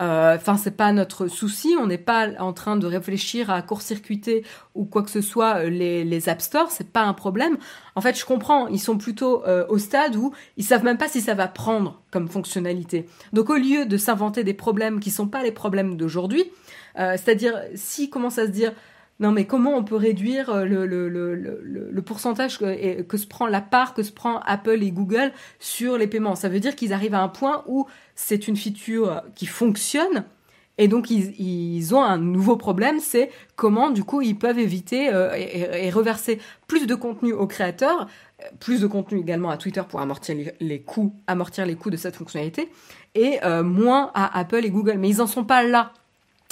enfin, c'est pas notre souci. On n'est pas en train de réfléchir à court-circuiter ou quoi que ce soit euh, les, les App Store. C'est pas un problème. En fait, je comprends. Ils sont plutôt euh, au stade où ils savent même pas si ça va prendre comme fonctionnalité. Donc, au lieu de s'inventer des problèmes qui sont pas les problèmes d'aujourd'hui, c'est-à-dire s'ils commencent à se dire non, mais comment on peut réduire euh, le, le, le, le, pourcentage que, que, se prend la part que se prend Apple et Google sur les paiements? Ça veut dire qu'ils arrivent à un point où c'est une feature qui fonctionne et donc ils, ont un nouveau problème, c'est comment du coup ils peuvent éviter euh, et, reverser plus de contenu aux créateurs, plus de contenu également à Twitter pour amortir les, coûts, amortir les coûts de cette fonctionnalité, et euh, moins à Apple et Google. Mais ils en sont pas là.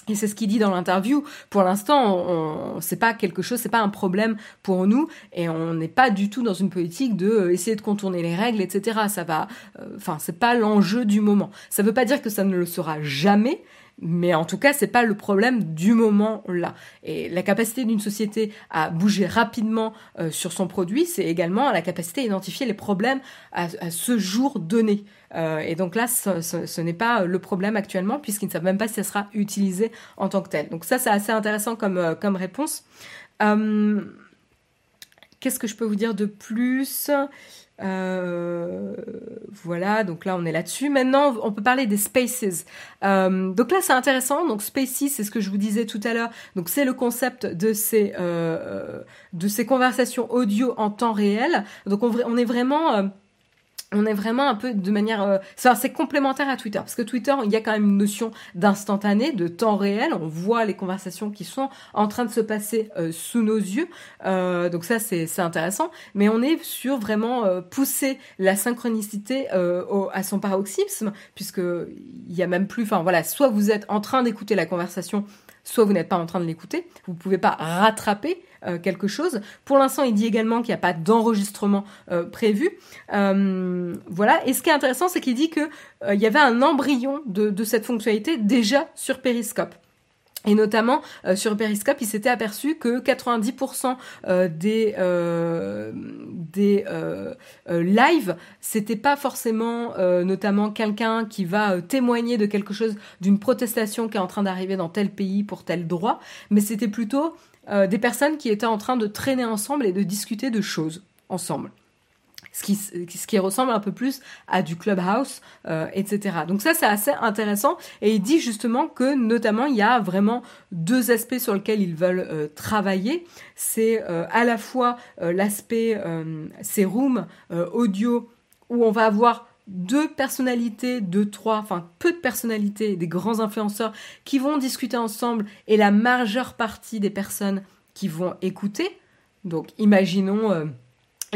Et c'est ce qu'il dit dans l'interview. Pour l'instant, c'est pas quelque chose, c'est pas un problème pour nous, et on n'est pas du tout dans une politique de euh, essayer de contourner les règles, etc. Ça va, euh, enfin, c'est pas l'enjeu du moment. Ça veut pas dire que ça ne le sera jamais, Mais en tout cas, c'est pas le problème du moment là. Et la capacité d'une société à bouger rapidement euh, sur son produit, c'est également la capacité à identifier les problèmes à, ce jour donné. Euh, et donc là, ce, n'est pas le problème actuellement, puisqu'ils ne savent même pas si ça sera utilisé en tant que tel. Donc ça, c'est assez intéressant comme, euh, réponse. Qu'est-ce que je peux vous dire de plus? Euh, voilà, donc là on est là-dessus. Maintenant, on peut parler des spaces. Euh, donc là, c'est intéressant. Donc spaces, c'est ce que je vous disais tout à l'heure. Donc c'est le concept de ces euh, de ces conversations audio en temps réel. Donc on, on est vraiment on est vraiment un peu de manière, euh, c'est complémentaire à Twitter parce que Twitter, il y a quand même une notion d'instantané, de temps réel. On voit les conversations qui sont en train de se passer euh, sous nos yeux, euh, donc ça c'est intéressant. Mais on est sur vraiment pousser la synchronicité à son paroxysme puisque il y a même plus, enfin voilà, soit vous êtes en train d'écouter la conversation soit vous n'êtes pas en train de l'écouter, vous ne pouvez pas rattraper euh, quelque chose. Pour l'instant, il dit également qu'il n'y a pas d'enregistrement euh, prévu. Euh, voilà. Et ce qui est intéressant, c'est qu'il dit qu'il il y avait un embryon de cette fonctionnalité déjà sur Periscope. Et notamment sur Periscope, il s'était aperçu que 90% des des lives, c'était pas forcément notamment quelqu'un qui va témoigner de quelque chose, d'une protestation qui est en train d'arriver dans tel pays pour tel droit, mais c'était plutôt euh, des personnes qui étaient en train de traîner ensemble et de discuter de choses ensemble. Ce qui, ressemble un peu plus à du clubhouse, euh, etc. Donc ça, c'est assez intéressant. Et il dit justement que notamment, il y a vraiment deux aspects sur lesquels ils veulent euh, travailler. C'est à la fois l'aspect, ces rooms audio où on va avoir deux personnalités, deux, trois, enfin peu de personnalités, des grands influenceurs qui vont discuter ensemble et la majeure partie des personnes qui vont écouter. Donc imaginons euh,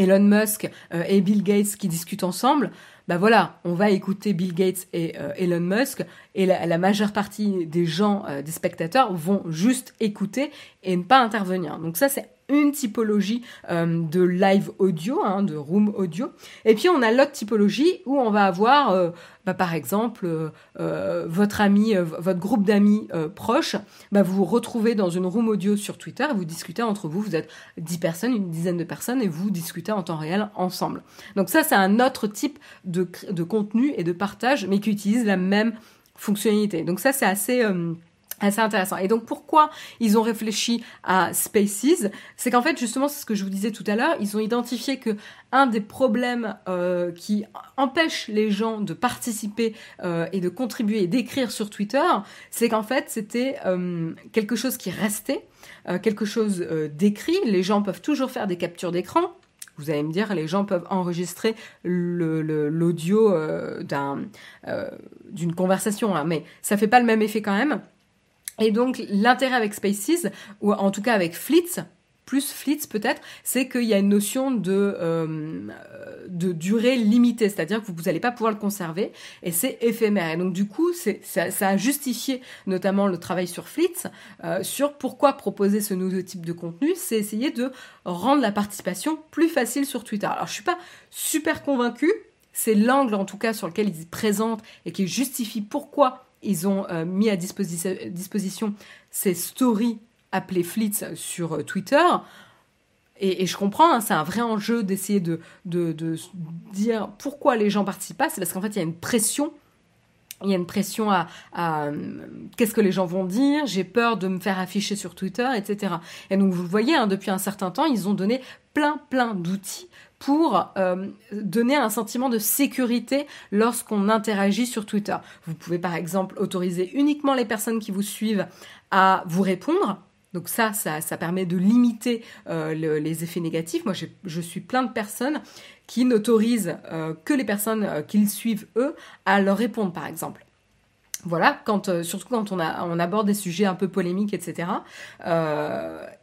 Elon Musk euh, et Bill Gates qui discutent ensemble. Bah voilà, on va écouter Bill Gates et euh, Elon Musk et la, la, majeure partie des gens, des spectateurs vont juste écouter et ne pas intervenir. Donc ça c'est une typologie euh, de live audio, hein, de room audio. Et puis on a l'autre typologie où on va avoir, euh, bah, par exemple, euh, votre ami, votre groupe d'amis proches, bah, vous vous retrouvez dans une room audio sur Twitter vous discutez entre vous. Vous êtes 10 personnes, une dizaine de personnes et vous discutez en temps réel ensemble. Donc ça, c'est un autre type de contenu et de partage, mais qui utilise la même fonctionnalité. Donc ça, c'est assez assez intéressant. Et donc pourquoi ils ont réfléchi à Spaces? C'est qu'en fait justement c'est ce que je vous disais tout à l'heure, ils ont identifié que un des problèmes euh, qui empêche les gens de participer euh, et de contribuer et d'écrire sur Twitter, c'est qu'en fait c'était euh, quelque chose qui restait, quelque chose d'écrit. Les gens peuvent toujours faire des captures d'écran. Vous allez me dire, les gens peuvent enregistrer l'audio d'une conversation, hein, mais ça fait pas le même effet quand même. Et donc l'intérêt avec Spaces, ou en tout cas avec Flits, plus Flits peut-être, c'est qu'il y a une notion de, euh, durée limitée, c'est-à-dire que vous n'allez pas pouvoir le conserver et c'est éphémère. Et donc du coup, ça, a justifié notamment le travail sur Flits, euh, sur pourquoi proposer ce nouveau type de contenu, c'est essayer de rendre la participation plus facile sur Twitter. Alors je suis pas super convaincue, c'est l'angle en tout cas sur lequel ils présentent et qui justifie pourquoi ils ont euh, mis à disposition, ces stories appelées Flits sur euh, Twitter. Et, je comprends, hein, c'est un vrai enjeu d'essayer de, dire pourquoi les gens participent pas. C'est parce qu'en fait, il y a une pression. Il y a une pression à, euh, qu'est-ce que les gens vont dire, j'ai peur de me faire afficher sur Twitter, etc. Et donc vous le voyez, hein, depuis un certain temps, ils ont donné plein plein d'outils pour euh, donner un sentiment de sécurité lorsqu'on interagit sur Twitter. Vous pouvez par exemple autoriser uniquement les personnes qui vous suivent à vous répondre. Donc ça, ça, permet de limiter euh, les effets négatifs. Moi, je suis plein de personnes qui n'autorisent euh, que les personnes qu'ils suivent eux à leur répondre, par exemple voilà, quand, euh, surtout quand on aborde des sujets un peu polémiques, etc.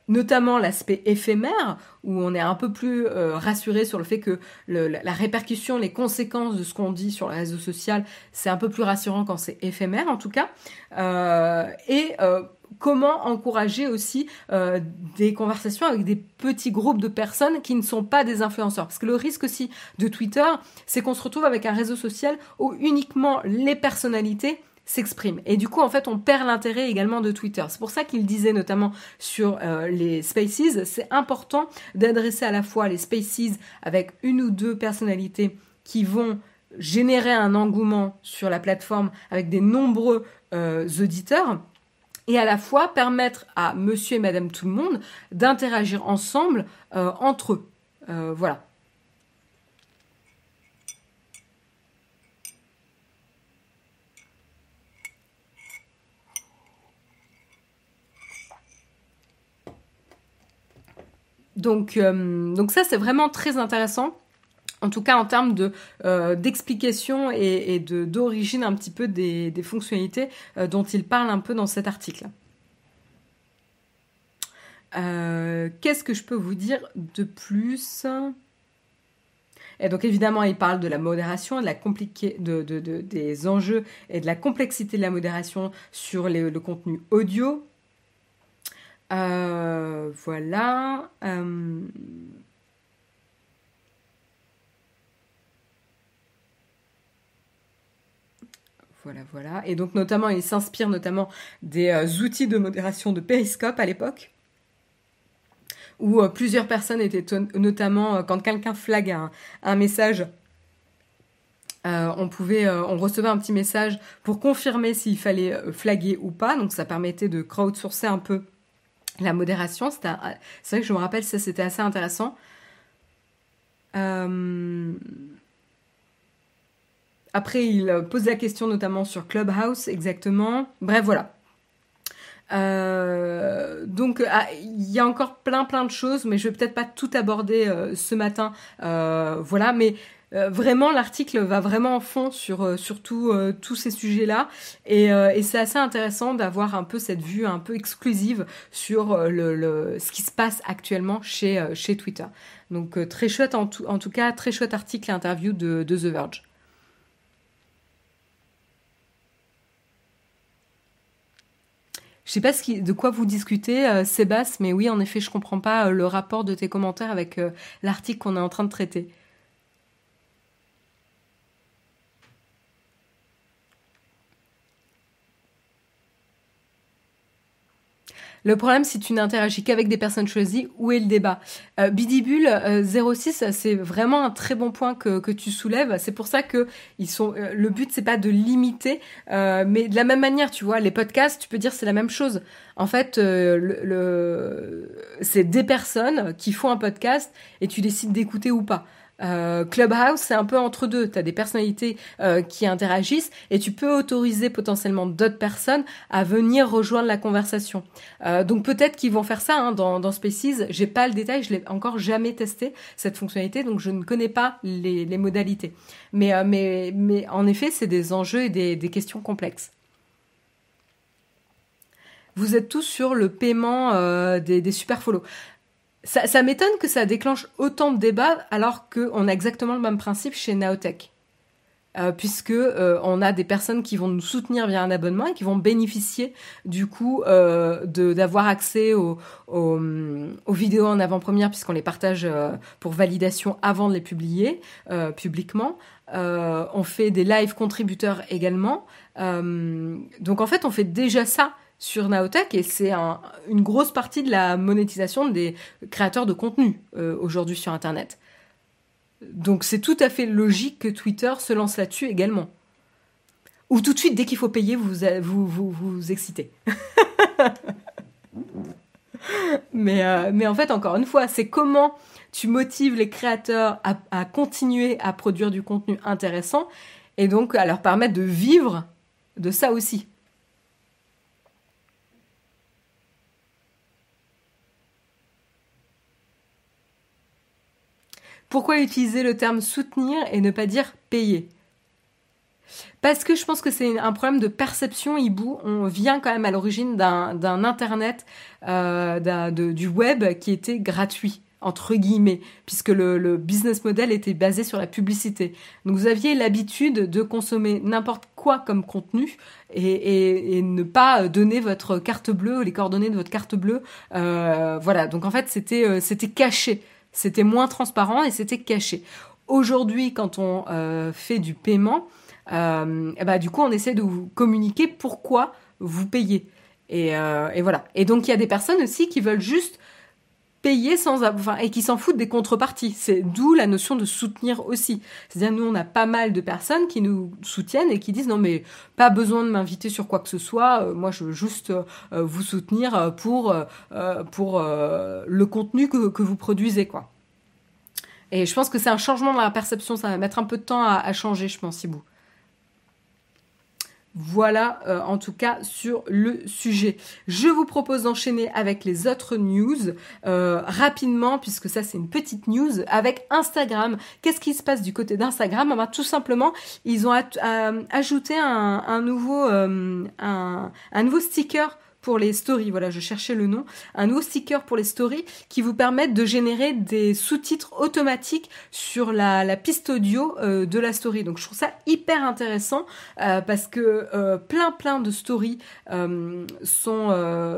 Euh, notamment l'aspect éphémère, où on est un peu plus euh, rassuré sur le fait que la, répercussion, les conséquences de ce qu'on dit sur le réseau social, c'est un peu plus rassurant quand c'est éphémère, en tout cas. et comment encourager aussi des conversations avec des petits groupes de personnes qui ne sont pas des influenceurs. Parce que le risque aussi de Twitter, c'est qu'on se retrouve avec un réseau social où uniquement les personnalités s'exprime. Et du coup, en fait, on perd l'intérêt également de Twitter. C'est pour ça qu'il disait notamment sur euh, les Spaces, c'est important d'adresser à la fois les Spaces avec une ou deux personnalités qui vont générer un engouement sur la plateforme avec des nombreux euh, auditeurs et à la fois permettre à monsieur et madame tout le monde d'interagir ensemble euh, entre eux. voilà. Donc, euh, donc ça, c'est vraiment très intéressant. En tout cas, en termes de euh, d'explication et, de d'origine un petit peu des, fonctionnalités euh, dont il parle un peu dans cet article. Qu'est-ce que je peux vous dire de plus? Et donc évidemment, il parle de la modération, de la de, des enjeux et de la complexité de la modération sur le contenu audio, euh, voilà. Euh, voilà, voilà. Et donc notamment, il s'inspire notamment des euh, outils de modération de Periscope à l'époque, où plusieurs personnes étaient notamment quand quelqu'un flague un, message. on pouvait, on recevait un petit message pour confirmer s'il fallait flaguer ou pas. Donc ça permettait de crowdsourcer un peu la modération, c'est vrai que je me rappelle, ça c'était assez intéressant. Euh, après, il pose la question notamment sur Clubhouse, exactement. Bref, voilà. Euh, donc, ah, il y a encore plein plein de choses, mais je vais peut-être pas tout aborder euh, ce matin. voilà, mais euh, vraiment, l'article va vraiment en fond sur, euh, euh, tous ces sujets-là. Et, c'est assez intéressant d'avoir un peu cette vue un peu exclusive sur le, ce qui se passe actuellement chez, chez Twitter. Donc très chouette, en tout, cas, très chouette article et interview de, The Verge. Je sais pas de quoi vous discutez, Sébastien, mais oui, en effet, je comprends pas le rapport de tes commentaires avec l'article qu'on est en train de traiter. Le problème, si tu n'interagis qu'avec des personnes choisies, où est le débat? Euh, Bidibule 06, euh, c'est vraiment un très bon point que, tu soulèves. C'est pour ça que. Euh, le but, c'est pas de limiter, mais de la même manière, tu vois, les podcasts, tu peux dire c'est la même chose. En fait, c'est des personnes qui font un podcast et tu décides d'écouter ou pas. Euh, Clubhouse, c'est un peu entre deux. Tu as des personnalités euh, qui interagissent et tu peux autoriser potentiellement d'autres personnes à venir rejoindre la conversation. Euh, donc peut-être qu'ils vont faire ça hein, dans, dans Spaces. J'ai pas le détail, je l'ai encore jamais testé cette fonctionnalité, donc je ne connais pas les, modalités. Mais, mais, mais en effet, c'est des enjeux et des, des questions complexes vous êtes tous sur le paiement des, des super follow ça, m'étonne que ça déclenche autant de débats alors qu'on a exactement le même principe chez Naotech. Euh, puisque euh, on a des personnes qui vont nous soutenir via un abonnement et qui vont bénéficier du coup euh, d'avoir accès aux, vidéos en avant-première puisqu'on les partage pour validation avant de les publier publiquement. on fait des live contributeurs également. donc en fait, on fait déjà ça sur Naotech et c'est une grosse partie de la monétisation des créateurs de contenu euh, aujourd'hui sur Internet. Donc c'est tout à fait logique que Twitter se lance là-dessus également. Ou tout de suite, dès qu'il faut payer, vous vous, vous, vous excitez. (laughs) mais, euh, mais en fait, encore une fois, c'est comment tu motives les créateurs à, à continuer à produire du contenu intéressant et donc à leur permettre de vivre de ça aussi. Pourquoi utiliser le terme soutenir et ne pas dire payer? Parce que je pense que c'est un problème de perception hibou. On vient quand même à l'origine d'un Internet, euh, du web qui était gratuit entre guillemets, puisque le, business model était basé sur la publicité. Donc vous aviez l'habitude de consommer n'importe quoi comme contenu et, ne pas donner votre carte bleue, les coordonnées de votre carte bleue. Euh, voilà, donc en fait c'était euh, c'était caché. C'était moins transparent et c'était caché. Aujourd'hui, quand on euh, fait du paiement, et bah, du coup, on essaie de vous communiquer pourquoi vous payez. Et, et voilà. Et donc, il y a des personnes aussi qui veulent juste payer sans enfin, et qui s'en foutent des contreparties. C'est d'où la notion de soutenir aussi. C'est-à-dire nous on a pas mal de personnes qui nous soutiennent et qui disent non mais pas besoin de m'inviter sur quoi que ce soit. Euh, moi je veux juste euh, vous soutenir pour euh, pour le contenu que, que, vous produisez quoi. Et je pense que c'est un changement dans la perception. Ça va mettre un peu de temps à, à changer, je pense, Sibou. Voilà euh, en tout cas sur le sujet. Je vous propose d'enchaîner avec les autres news euh, rapidement puisque ça c'est une petite news avec Instagram. Qu'est-ce qui se passe du côté d'Instagram? Eh ben, Tout simplement, ils ont euh, ajouté un, nouveau, un nouveau sticker pour les stories. Voilà, je cherchais le nom. Un nouveau sticker pour les stories qui vous permettent de générer des sous-titres automatiques sur la, piste audio euh, de la story. Donc je trouve ça hyper intéressant euh, parce que euh, plein plein de stories sont.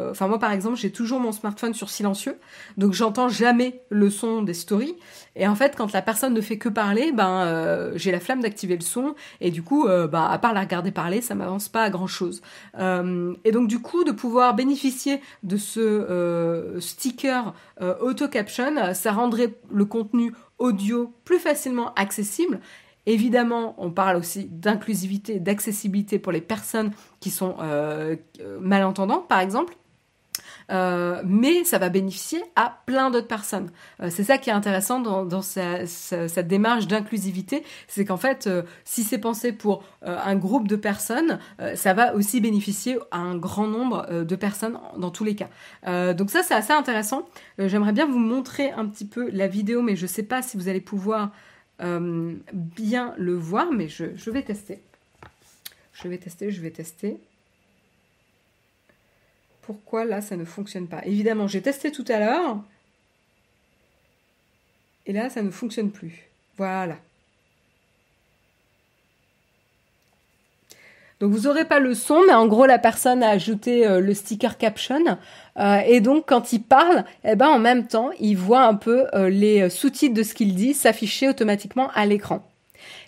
Enfin moi par exemple, j'ai toujours mon smartphone sur silencieux, donc j'entends jamais le son des stories. Et en fait, quand la personne ne fait que parler, ben euh, j'ai la flamme d'activer le son et du coup, euh, bah, à part la regarder parler, ça m'avance pas à grand chose. Euh, et donc du coup, de pouvoir bénéficier de ce sticker auto caption, ça rendrait le contenu audio plus facilement accessible. Évidemment, on parle aussi d'inclusivité, d'accessibilité pour les personnes qui sont malentendantes, par exemple. Euh, mais ça va bénéficier à plein d'autres personnes. Euh, c'est ça qui est intéressant dans, cette démarche d'inclusivité, c'est qu'en fait, euh, si c'est pensé pour un groupe de personnes, ça va aussi bénéficier à un grand nombre de personnes dans tous les cas. donc ça, c'est assez intéressant. J'aimerais bien vous montrer un petit peu la vidéo, mais je ne sais pas si vous allez pouvoir bien le voir, mais je vais tester. Je vais tester, je vais tester pourquoi là ça ne fonctionne pas. Évidemment, j'ai testé tout à l'heure. Et là, ça ne fonctionne plus. Voilà. Donc vous n'aurez pas le son, mais en gros la personne a ajouté euh, le sticker caption euh, et donc quand il parle, eh ben en même temps il voit un peu euh, les sous-titres de ce qu'il dit s'afficher automatiquement à l'écran.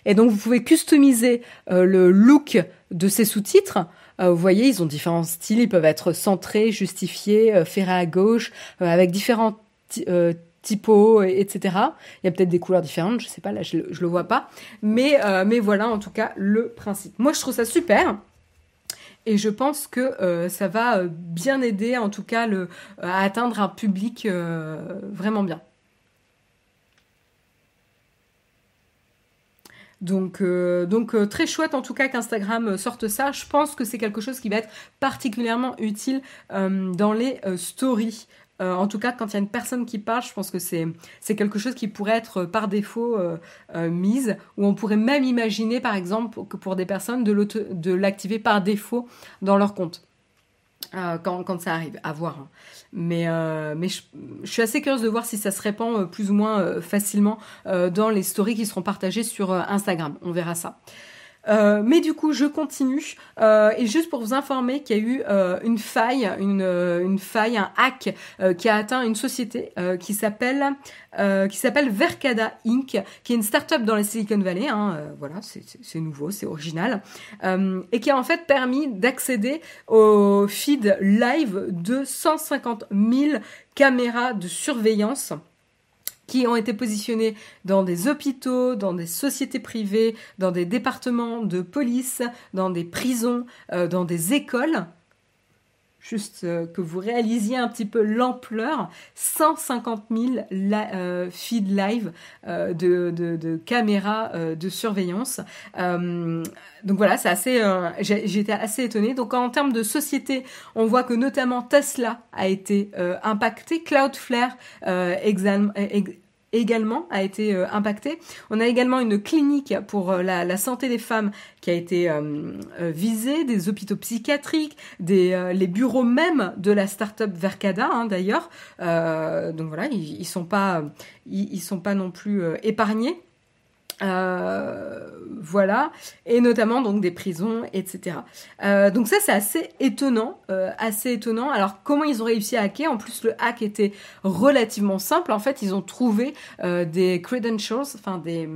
Et donc vous pouvez customiser le look de ces sous-titres vous voyez, ils ont différents styles, ils peuvent être centrés, justifiés, euh, ferrés à gauche, euh, avec différents typos, etc. Il y a peut-être des couleurs différentes, je sais pas, là je, je le vois pas. Mais, voilà en tout cas le principe. Moi je trouve ça super. Et je pense que ça va bien aider en tout cas à atteindre un public vraiment bien. Donc, euh, donc euh, très chouette en tout cas qu'Instagram euh, sorte ça. Je pense que c'est quelque chose qui va être particulièrement utile dans les stories. en tout cas, quand il y a une personne qui parle, je pense que c'est c'est quelque chose qui pourrait être par défaut mise, ou on pourrait même imaginer, par exemple, que pour des personnes de l'activer par défaut dans leur compte. quand, quand, ça arrive, à voir. Hein. Mais, euh, mais je, suis assez curieuse de voir si ça se répand euh, plus ou moins euh, facilement dans les stories qui seront partagées sur Instagram. On verra ça. Euh, mais du coup, je continue. Euh, et juste pour vous informer qu'il y a eu euh, une faille, une, une, faille, un hack qui a atteint une société qui s'appelle qui s'appelle Vercada Inc., qui est une start-up dans la Silicon Valley. Hein, voilà, c'est nouveau, c'est original, et qui a en fait permis d'accéder au feed live de 150 000 caméras de surveillance qui ont été positionnés dans des hôpitaux, dans des sociétés privées, dans des départements de police, dans des prisons, euh, dans des écoles. Juste euh, que vous réalisiez un petit peu l'ampleur, 150 000 euh, feed live de, caméras de surveillance. donc voilà, c'est assez. J'étais assez étonnée. Donc en termes de société, on voit que notamment Tesla a été impacté, Cloudflare également également a été euh, impacté. On a également une clinique pour euh, la, santé des femmes qui a été euh, visée, des hôpitaux psychiatriques, des, les bureaux même de la start-up Vercada hein, d'ailleurs. donc voilà, ils, ils sont pas, ils sont pas non plus épargnés. Euh, voilà, et notamment donc des prisons, etc. Euh, donc ça c'est assez étonnant, euh, assez étonnant. Alors comment ils ont réussi à hacker? En plus le hack était relativement simple. En fait ils ont trouvé des credentials, enfin des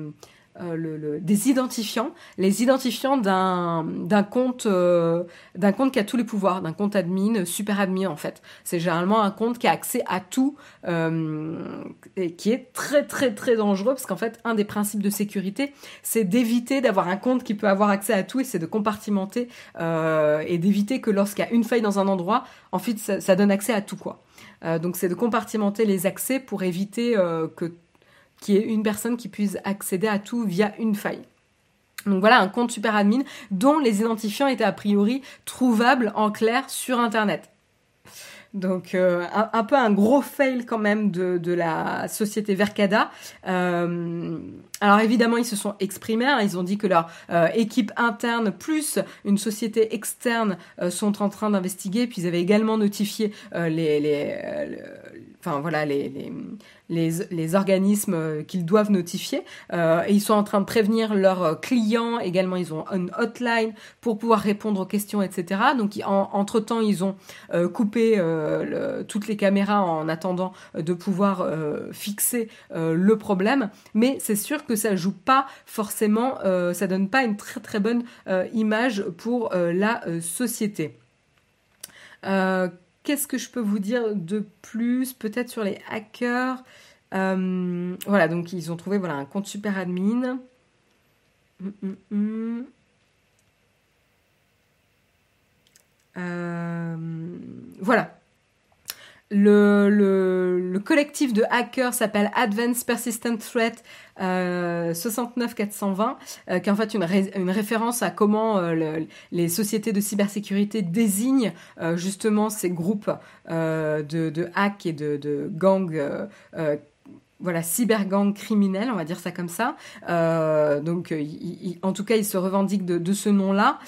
le, des identifiants, les identifiants d'un compte d'un compte qui a tous les pouvoirs, d'un compte admin, super admin en fait. C'est généralement un compte qui a accès à tout et qui est très très très dangereux parce qu'en fait un des principes de sécurité c'est d'éviter d'avoir un compte qui peut avoir accès à tout et c'est de compartimenter et d'éviter que lorsqu'il y a une faille dans un endroit, ensuite ça, ça donne accès à tout quoi. Euh, donc c'est de compartimenter les accès pour éviter euh, que qu'il y ait une personne qui puisse accéder à tout via une faille. Donc voilà un compte super admin dont les identifiants étaient a priori trouvables en clair sur Internet. Donc euh, un, peu un gros fail quand même de, la société Vercada. Euh, alors évidemment ils se sont exprimés, hein. ils ont dit que leur euh, équipe interne plus une société externe sont en train d'investiguer, puis ils avaient également notifié les, enfin voilà les, organismes euh, qu'ils doivent notifier. Euh, et ils sont en train de prévenir leurs euh, clients. Également, ils ont une hotline pour pouvoir répondre aux questions, etc. Donc, entre-temps, ils ont coupé toutes les caméras en attendant de pouvoir fixer le problème. Mais c'est sûr que ça joue pas forcément, ça donne pas une très bonne image pour la société. Qu'est-ce que je peux vous dire de plus Peut-être sur les hackers. Euh, voilà, donc ils ont trouvé un compte super admin. Hum, hum, hum. Euh, voilà. Le, le, collectif de hackers s'appelle Advanced Persistent Threat euh, 69420, euh, qui est en fait une, référence à comment euh, les sociétés de cybersécurité désignent euh, justement ces groupes de, de hack et de gangs voilà, cybergang criminel, on va dire ça comme ça. Euh, donc, en tout cas, il se revendique de, ce nom-là.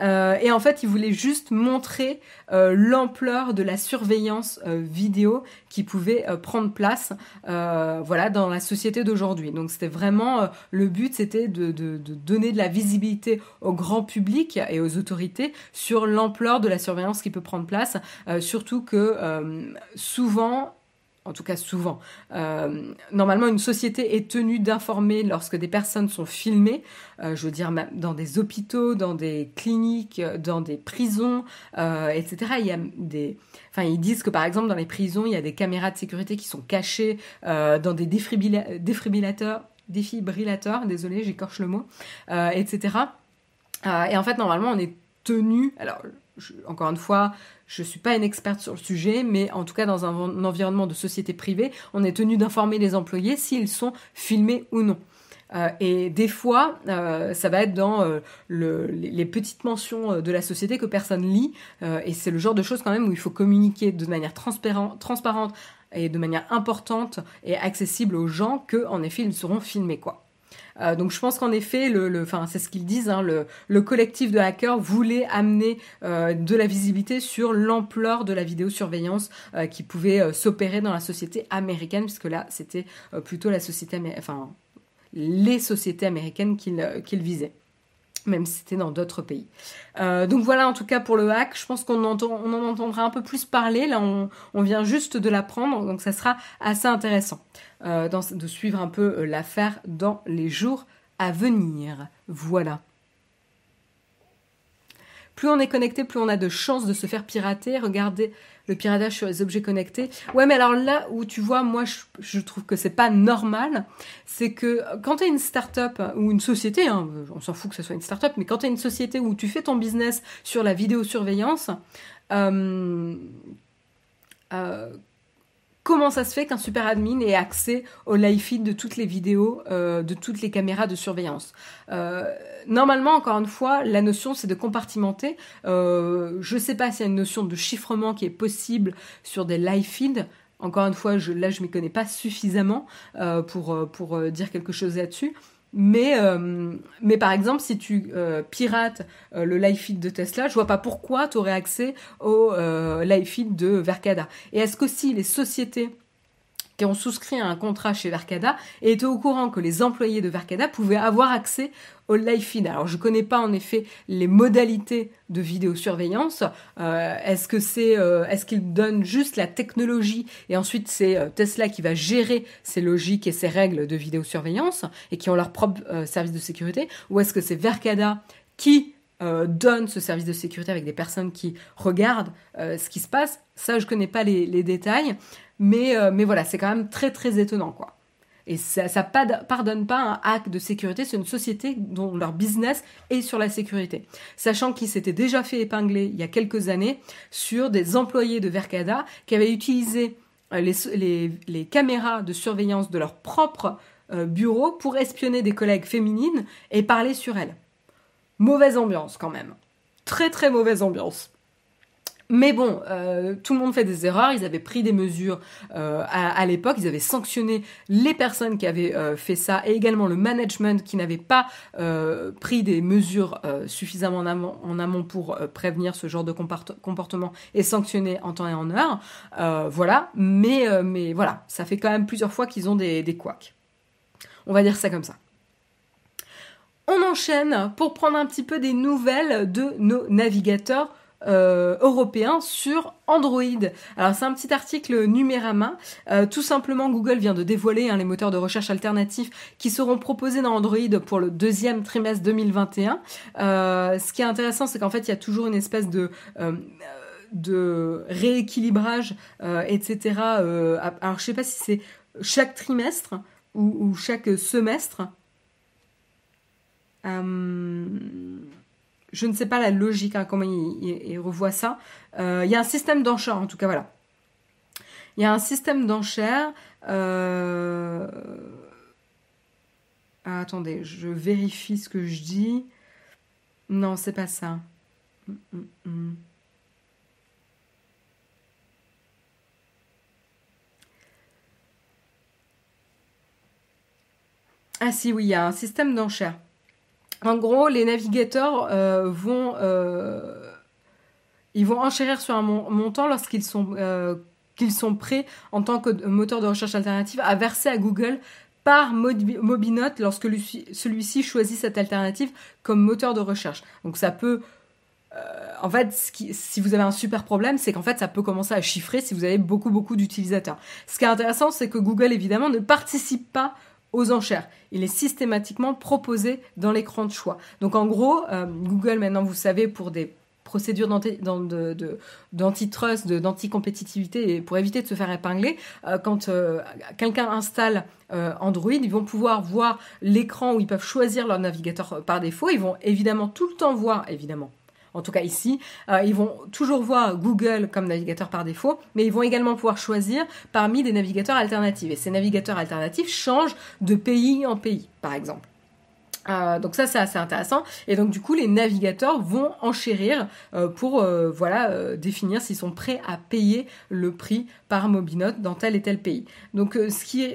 Euh, et en fait, il voulait juste montrer euh, l'ampleur de la surveillance vidéo qui pouvait prendre place, voilà, dans la société d'aujourd'hui. Donc, c'était vraiment le but, c'était de, donner de la visibilité au grand public et aux autorités sur l'ampleur de la surveillance qui peut prendre place. surtout que souvent, en tout cas souvent. Euh, normalement, une société est tenue d'informer lorsque des personnes sont filmées, euh, je veux dire dans des hôpitaux, dans des cliniques, dans des prisons, euh, etc. Il y a des, enfin, ils disent que par exemple dans les prisons, il y a des caméras de sécurité qui sont cachées dans des défibrillateurs, défibrillateurs, désolé, j'écorche le mot, etc. et en fait, normalement, on est tenu, alors encore une fois, je ne suis pas une experte sur le sujet, mais en tout cas dans un, environnement de société privée, on est tenu d'informer les employés s'ils sont filmés ou non. Euh, et des fois, euh, ça va être dans euh, les, petites mentions de la société que personne lit, et c'est le genre de choses quand même où il faut communiquer de manière transparente et de manière importante et accessible aux gens que, en effet, ils seront filmés, quoi. Euh, donc je pense qu'en effet, c'est ce qu'ils disent, hein, le, collectif de hackers voulait amener euh, de la visibilité sur l'ampleur de la vidéosurveillance euh, qui pouvait s'opérer dans la société américaine, puisque là c'était plutôt la société, enfin les sociétés américaines qu'ils visaient même si c'était dans d'autres pays. donc voilà en tout cas pour le hack, je pense qu'on en entendra un peu plus parler, là on, on vient juste de l'apprendre, donc ça sera assez intéressant. Euh, de suivre un peu euh, l'affaire dans les jours à venir. Voilà. Plus on est connecté, plus on a de chances de se faire pirater. Regardez le piratage sur les objets connectés. Ouais, mais alors là où tu vois, moi, je, trouve que c'est pas normal, c'est que quand tu es une start-up ou une société, hein, on s'en fout que ce soit une start-up, mais quand tu une société où tu fais ton business sur la vidéosurveillance, euh, euh, comment ça se fait qu'un super admin ait accès au live feed de toutes les vidéos, euh, de toutes les caméras de surveillance euh, Normalement, encore une fois, la notion c'est de compartimenter. Euh, je ne sais pas s'il y a une notion de chiffrement qui est possible sur des live feeds. Encore une fois, là je m'y connais pas suffisamment pour, pour dire quelque chose là-dessus. Mais, euh, mais par exemple, si tu euh, pirates euh, le live feed de Tesla, je vois pas pourquoi tu aurais accès au live feed de Vercada. Et est-ce qu'aussi les sociétés qui ont souscrit à un contrat chez Vercada et étaient au courant que les employés de Vercada pouvaient avoir accès au live feed. Alors je connais pas en effet les modalités de vidéosurveillance. Euh, est-ce que c'est, euh, qu'ils donnent juste la technologie et ensuite c'est euh, Tesla qui va gérer ces logiques et ces règles de vidéosurveillance et qui ont leur propre service de sécurité, ou est-ce que c'est Vercada qui donne ce service de sécurité avec des personnes qui regardent ce qui se passe? Ça je connais pas les détails, mais mais voilà c'est quand même très très étonnant quoi. Et ça ne pardonne pas un hack de sécurité. C'est une société dont leur business est sur la sécurité. Sachant qu'il s'était déjà fait épingler il y a quelques années sur des employés de Vercada qui avaient utilisé euh, les, caméras de surveillance de leur propre euh, bureau pour espionner des collègues féminines et parler sur elles. Mauvaise ambiance quand même. Très très mauvaise ambiance. Mais bon, euh, tout le monde fait des erreurs. Ils avaient pris des mesures euh, à, l'époque. Ils avaient sanctionné les personnes qui avaient euh, fait ça et également le management qui n'avait pas pris des mesures suffisamment en amont, pour prévenir ce genre de comportement et sanctionner en temps et en heure. voilà. Mais, mais voilà, ça fait quand même plusieurs fois qu'ils ont des, des couacs. On va dire ça comme ça. On enchaîne pour prendre un petit peu des nouvelles de nos navigateurs euh, européen sur Android. Alors c'est un petit article Numérama. Euh, tout simplement, Google vient de dévoiler hein, les moteurs de recherche alternatifs qui seront proposés dans Android pour le deuxième trimestre 2021. Euh, ce qui est intéressant, c'est qu'en fait, il y a toujours une espèce de rééquilibrage, etc. alors je sais pas si c'est chaque trimestre ou, ou chaque semestre je ne sais pas la logique, hein, comment il, revoit ça. Euh, il y a un système d'enchères, en tout cas, voilà. Il y a un système d'enchères. Euh, ah, attendez, je vérifie ce que je dis. Non, c'est pas ça. Ah si, oui, il y a un système d'enchères. En gros, les navigateurs euh, vont, euh, ils vont enchérir sur un montant lorsqu'ils sont, euh, sont prêts en tant que moteur de recherche alternative à verser à Google par Mobinote lorsque celui-ci choisit cette alternative comme moteur de recherche. Donc ça peut en fait, si vous avez un super problème, c'est qu'en fait, ça peut commencer à chiffrer si vous avez beaucoup, beaucoup d'utilisateurs. Ce qui est intéressant, c'est que Google, évidemment, ne participe pas aux enchères. Il est systématiquement proposé dans l'écran de choix. Donc en gros, euh, Google maintenant, vous savez, pour des procédures d'antitrust, d'anticompétitivité et pour éviter de se faire épingler, euh, quand euh, quelqu'un installe Android, ils vont pouvoir voir l'écran où ils peuvent choisir leur navigateur par défaut. Ils vont évidemment tout le temps voir, évidemment, en tout cas ici, euh, ils vont toujours voir Google comme navigateur par défaut, mais ils vont également pouvoir choisir parmi des navigateurs alternatifs. Et ces navigateurs alternatifs changent de pays en pays, par exemple. Euh, donc ça c'est assez intéressant et donc du coup les navigateurs vont enchérir euh, pour voilà définir s'ils sont prêts à payer le prix par Mobinote dans tel et tel pays. Donc ce qui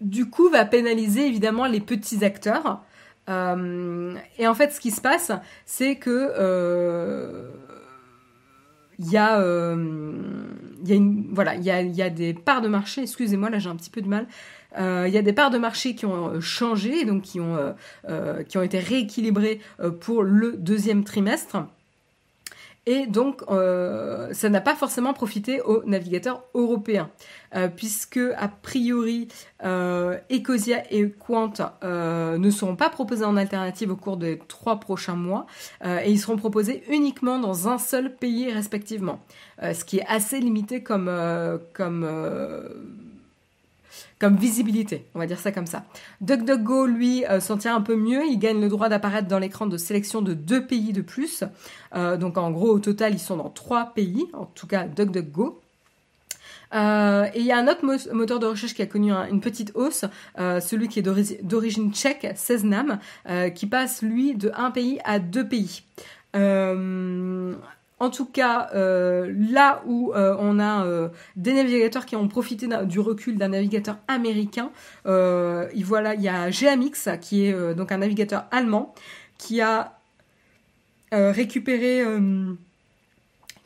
du coup va pénaliser évidemment les petits acteurs et en fait, ce qui se passe, c'est que euh, il y a, euh, voilà, il y a, des parts de marché. Excusez-moi, là j'ai un petit peu de mal. Il y a des parts de marché qui ont changé, donc qui ont, qui ont été rééquilibrées pour le deuxième trimestre. Et donc, euh, ça n'a pas forcément profité aux navigateurs européens, euh, puisque a priori, euh, Ecosia et Quant euh, ne seront pas proposés en alternative au cours des trois prochains mois, et ils seront proposés uniquement dans un seul pays respectivement, ce qui est assez limité comme comme comme visibilité, on va dire ça comme ça. DuckDuckGo, lui, euh, s'en tient un peu mieux. Il gagne le droit d'apparaître dans l'écran de sélection de deux pays de plus. Euh, donc en gros, au total, ils sont dans trois pays, en tout cas DuckDuckGo. Euh, et il y a un autre moteur de recherche qui a connu une petite hausse, celui qui est d'origine tchèque, Seznam, qui passe lui de un pays à deux pays. En tout cas, euh, là où euh, on a euh, des navigateurs qui ont profité du recul d'un navigateur américain, il, voilà, il y a GMX qui est donc un navigateur allemand qui a récupéré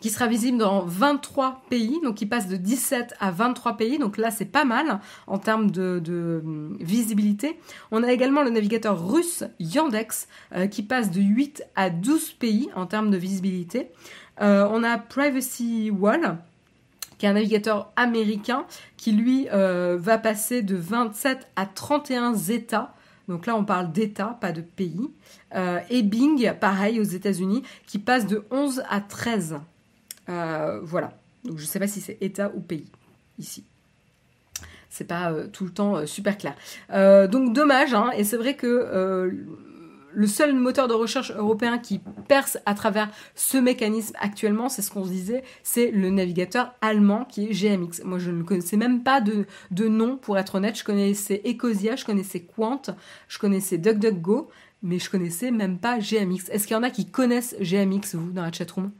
qui sera visible dans 23 pays, donc il passe de 17 à 23 pays, donc là c'est pas mal en termes de, hum, visibilité. On a également le navigateur russe Yandex euh, qui passe de 8 à 12 pays en termes de visibilité. Euh, on a Privacy Wall qui est un navigateur américain qui lui euh, va passer de 27 à 31 États. Donc là, on parle d'États, pas de pays. et Bing, pareil aux États-Unis, qui passe de 11 à 13. Euh, voilà. Donc je ne sais pas si c'est État ou pays ici. C'est pas euh, tout le temps euh, super clair. donc dommage, hein, et c'est vrai que le seul moteur de recherche européen qui perce à travers ce mécanisme actuellement, c'est ce qu'on se disait, c'est le navigateur allemand qui est GMX. Moi, je ne connaissais même pas de, nom, pour être honnête. Je connaissais Ecosia, je connaissais Quant, je connaissais DuckDuckGo, mais je connaissais même pas GMX. Est-ce qu'il y en a qui connaissent GMX, vous, dans la chatroom?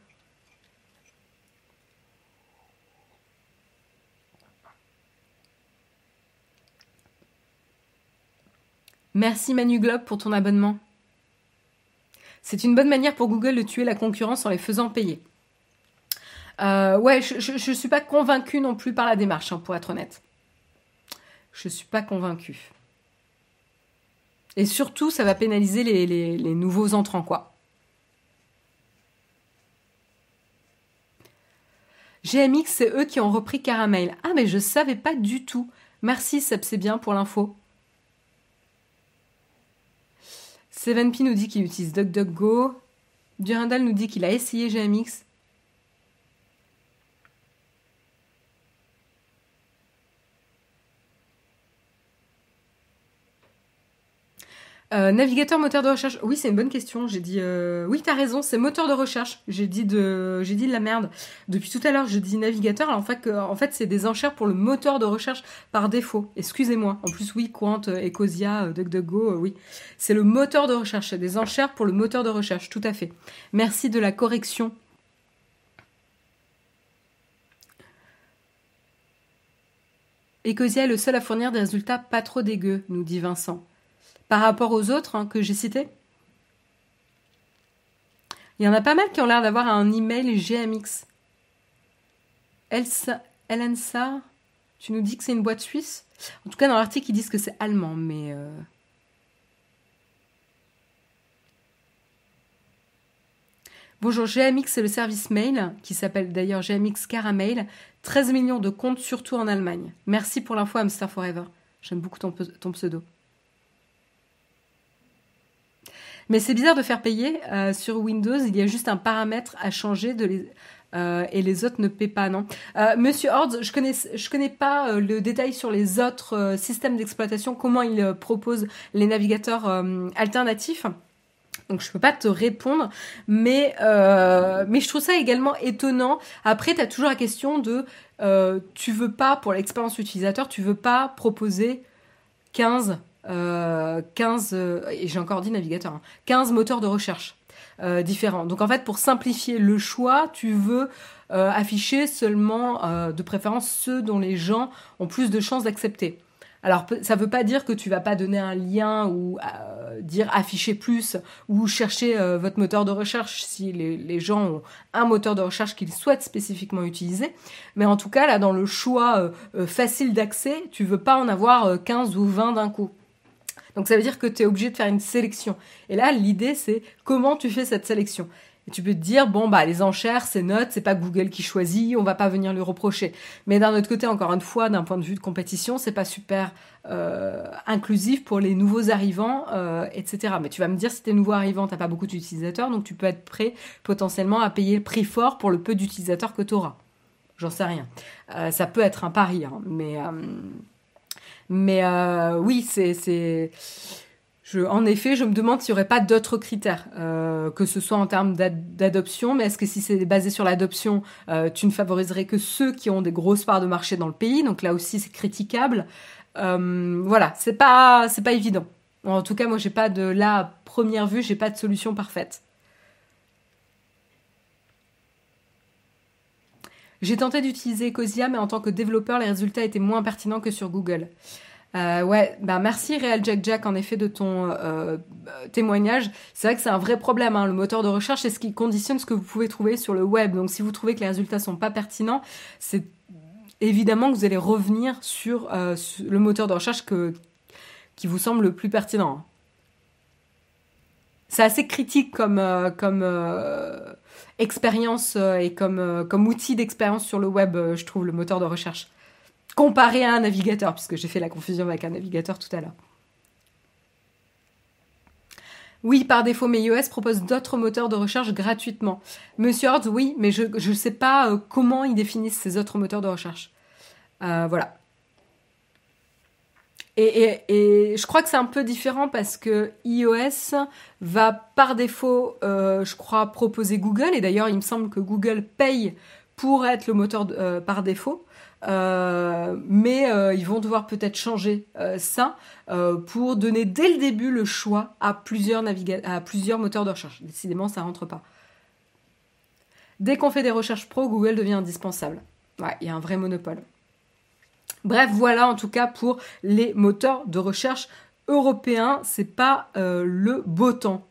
Merci Manu Globe pour ton abonnement. C'est une bonne manière pour Google de tuer la concurrence en les faisant payer. Euh, ouais, je ne suis pas convaincue non plus par la démarche, hein, pour être honnête. Je ne suis pas convaincue. Et surtout, ça va pénaliser les, nouveaux entrants, quoi. GMX, c'est eux qui ont repris Caramel. Ah, mais je savais pas du tout. Merci, Seb, c'est bien pour l'info. Sevenp nous dit qu'il utilise DuckDuckGo. Durandal nous dit qu'il a essayé GMX. Euh, navigateur moteur de recherche. Oui, c'est une bonne question. J'ai dit euh... oui, t'as raison, c'est moteur de recherche. J'ai dit de j'ai dit de la merde. Depuis tout à l'heure, je dis navigateur. Alors, en fait, en fait, c'est des enchères pour le moteur de recherche par défaut. Excusez-moi. En plus, oui, Quant, euh, Ecosia, euh, DuckDuckGo, oui. C'est le moteur de recherche. C'est des enchères pour le moteur de recherche. Tout à fait. Merci de la correction. Ecosia est le seul à fournir des résultats pas trop dégueux, nous dit Vincent par rapport aux autres hein, que j'ai cités Il y en a pas mal qui ont l'air d'avoir un email GMX. Elsa, Elensa, tu nous dis que c'est une boîte suisse? En tout cas, dans l'article, ils disent que c'est allemand, mais... Euh, Bonjour, GMX, c'est le service mail, qui s'appelle d'ailleurs GMX Caramel. 13 millions de comptes, surtout en Allemagne. Merci pour l'info, Hamster Forever. J'aime beaucoup ton pseudo. Mais c'est bizarre de faire payer. Euh, sur Windows, il y a juste un paramètre à changer euh, et les autres ne paient pas, non? Euh, Monsieur Hordes, je connais, je connais pas le détail sur les autres systèmes d'exploitation, comment ils proposent les navigateurs alternatifs. Donc je peux pas te répondre, mais mais je trouve ça également étonnant. Après, tu as toujours la question de tu veux pas pour l'expérience utilisateur, tu veux pas proposer 15 15, euh, et j'ai encore dit navigateur, 15 hein, moteurs de recherche euh, différents. Donc en fait, pour simplifier le choix, tu veux euh, afficher seulement de préférence ceux dont les gens ont plus de chances d'accepter. Alors ça ne veut pas dire que tu vas pas donner un lien ou dire afficher plus ou chercher votre moteur de recherche si les, les, gens ont un moteur de recherche qu'ils souhaitent spécifiquement utiliser. Mais en tout cas, là, dans le choix facile d'accès, tu veux pas en avoir 15 ou 20 d'un coup. Donc ça veut dire que tu es obligé de faire une sélection. Et là, l'idée, c'est comment tu fais cette sélection. Et tu peux te dire, bon, bah, les enchères, c'est notes, c'est pas Google qui choisit, on va pas venir lui reprocher. Mais d'un autre côté, encore une fois, d'un point de vue de compétition, c'est pas super euh, inclusif pour les nouveaux arrivants, euh, etc. Mais tu vas me dire, si t'es nouveau arrivant, t'as pas beaucoup d'utilisateurs, donc tu peux être prêt potentiellement à payer le prix fort pour le peu d'utilisateurs que tu auras. J'en sais rien. Euh, ça peut être un pari, hein, mais mais euh, oui, c'est. Je, en effet, je me demande s'il n'y aurait pas d'autres critères, euh, que ce soit en termes d'adoption, mais est-ce que si c'est basé sur l'adoption, euh, tu ne favoriserais que ceux qui ont des grosses parts de marché dans le pays? Donc là aussi, c'est critiquable. voilà, c'est pas, c'est pas évident. En tout cas, moi, j'ai pas de là, à première vue, j'ai pas de solution parfaite. J'ai tenté d'utiliser Ecosia, mais en tant que développeur, les résultats étaient moins pertinents que sur Google. Euh, ouais, bah merci Real Jack Jack en effet de ton euh, témoignage. C'est vrai que c'est un vrai problème. Hein. Le moteur de recherche, c'est ce qui conditionne ce que vous pouvez trouver sur le web. Donc si vous trouvez que les résultats sont pas pertinents, c'est évidemment que vous allez revenir sur, le moteur de recherche que, qui vous semble le plus pertinent. C'est assez critique comme, comme expérience et comme, comme outil d'expérience sur le web, je trouve, le moteur de recherche comparé à un navigateur, puisque j'ai fait la confusion avec un navigateur tout à l'heure. Oui, par défaut, mais iOS propose d'autres moteurs de recherche gratuitement. Monsieur Hortz, oui, mais je ne sais pas euh, comment ils définissent ces autres moteurs de recherche. Euh, voilà. Et, je crois que c'est un peu différent parce que iOS va par défaut, euh, je crois, proposer Google. Et d'ailleurs, il me semble que Google paye pour être le moteur par défaut. Euh, mais euh, ils vont devoir peut-être changer euh, ça pour donner dès le début le choix à plusieurs, à plusieurs moteurs de recherche. Décidément, ça rentre pas. Dès qu'on fait des recherches pro, Google devient indispensable. Ouais, il y a un vrai monopole. Bref, voilà en tout cas pour les moteurs de recherche européens. C'est pas le beau temps.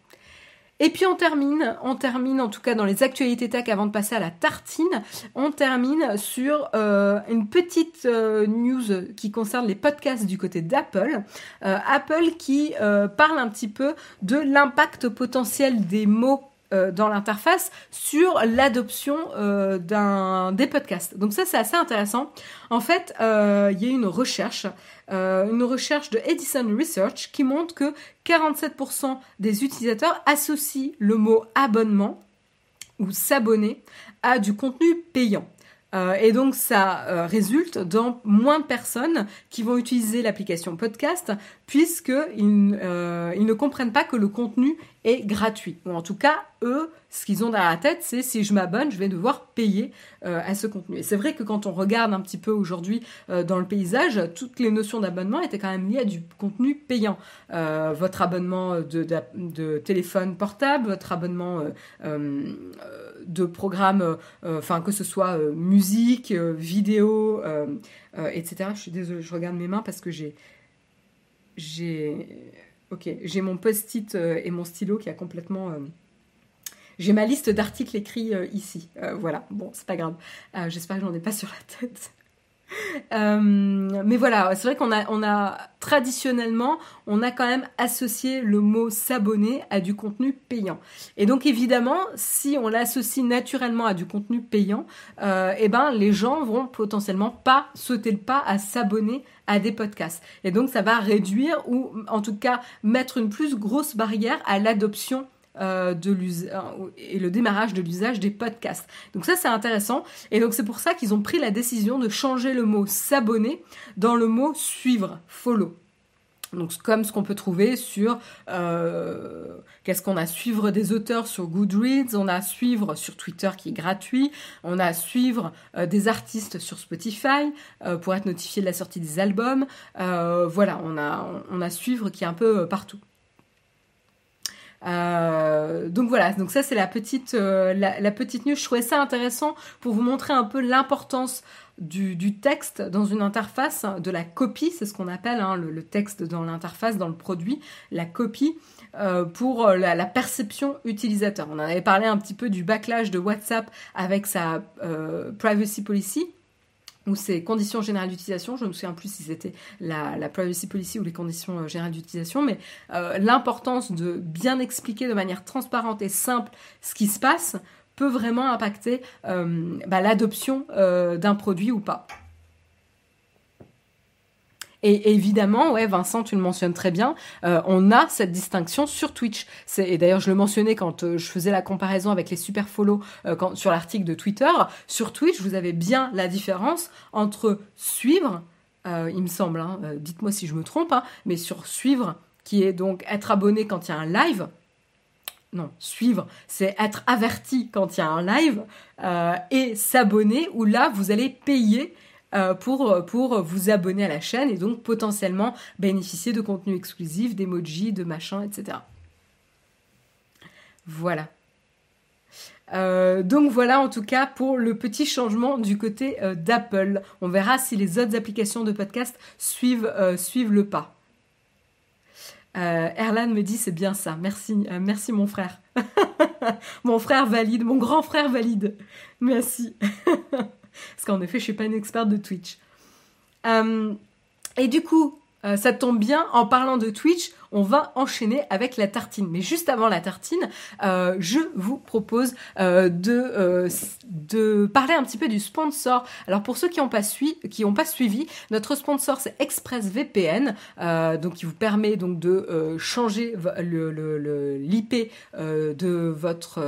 Et puis on termine, on termine en tout cas dans les actualités tech avant de passer à la tartine, on termine sur euh, une petite euh, news qui concerne les podcasts du côté d'Apple. Euh, Apple qui parle un petit peu de l'impact potentiel des mots dans l'interface sur l'adoption d'un des podcasts. Donc ça c'est assez intéressant. En fait, il y a une recherche euh, une recherche de Edison Research qui montre que 47% des utilisateurs associent le mot abonnement ou s'abonner à du contenu payant. Euh, et donc ça euh, résulte dans moins de personnes qui vont utiliser l'application podcast puisqu'ils euh, ils ne comprennent pas que le contenu est gratuit. Ou en tout cas, eux, ce qu'ils ont dans la tête, c'est si je m'abonne, je vais devoir payer à ce contenu. Et c'est vrai que quand on regarde un petit peu aujourd'hui dans le paysage, toutes les notions d'abonnement étaient quand même liées à du contenu payant. votre abonnement de, de, téléphone portable, votre abonnement de programmes, euh, enfin que ce soit euh, musique, euh, vidéo, etc. Je suis désolée, je regarde mes mains parce que j'ai, j'ai, ok, j'ai mon post-it et mon stylo qui a complètement j'ai ma liste d'articles écrits ici. voilà, bon, c'est pas grave. J'espère que j'en ai pas sur la tête. (laughs) Euh, mais voilà, c'est vrai qu'on a, on a traditionnellement, on a quand même associé le mot s'abonner à du contenu payant. Et donc évidemment, si on l'associe naturellement à du contenu payant, euh, eh ben les gens vont potentiellement pas sauter le pas à s'abonner à des podcasts. Et donc ça va réduire ou en tout cas mettre une plus grosse barrière à l'adoption euh, de euh, et le démarrage de l'usage des podcasts. Donc ça c'est intéressant et donc c'est pour ça qu'ils ont pris la décision de changer le mot s'abonner dans le mot suivre, follow. Donc comme ce qu'on peut trouver sur euh, qu'est-ce qu'on a suivre des auteurs sur Goodreads, on a suivre sur Twitter qui est gratuit, on a suivre des artistes sur Spotify pour être notifié de la sortie des albums. voilà, on a on a suivre qui est un peu partout. Euh, donc voilà, donc ça c'est la petite euh, la, news. Je trouvais ça intéressant pour vous montrer un peu l'importance du, texte dans une interface, de la copie, c'est ce qu'on appelle hein, le, texte dans l'interface, dans le produit, la copie. Euh, pour la, perception utilisateur. On avait parlé un petit peu du backlash de WhatsApp avec sa privacy policy ou ces conditions générales d'utilisation, je ne me souviens plus si c'était la, privacy policy ou les conditions euh, générales d'utilisation, mais euh, l'importance de bien expliquer de manière transparente et simple ce qui se passe peut vraiment impacter euh, bah, l'adoption d'un produit ou pas. Et évidemment, ouais, Vincent, tu le mentionnes très bien, euh, on a cette distinction sur Twitch. Et d'ailleurs, je le mentionnais quand euh, je faisais la comparaison avec les super follow euh, sur l'article de Twitter. Sur Twitch, vous avez bien la différence entre suivre, il me semble, hein, dites-moi si je me trompe, hein, mais sur suivre, qui est donc être abonné quand il y a un live, non, suivre, c'est être averti quand il y a un live, et s'abonner, où là, vous allez payer euh, pour, pour vous abonner à la chaîne et donc potentiellement bénéficier de contenu exclusif, d'emojis, de machin, etc. Voilà. donc voilà en tout cas pour le petit changement du côté d'Apple. On verra si les autres applications de podcast suivent, suivent le pas. Erlan me dit c'est bien ça. Merci, merci mon frère. (laughs) mon frère valide, mon grand frère valide. Merci. (laughs) Parce qu'en effet, je suis pas une experte de Twitch. Euh, et du coup, euh, ça tombe bien, en parlant de Twitch, on va enchaîner avec la tartine. Mais juste avant la tartine, euh, je vous propose de, de parler un petit peu du sponsor. Alors pour ceux qui n'ont pas, pas suivi, notre sponsor c'est ExpressVPN, donc qui vous permet donc de changer l'IP le, de votre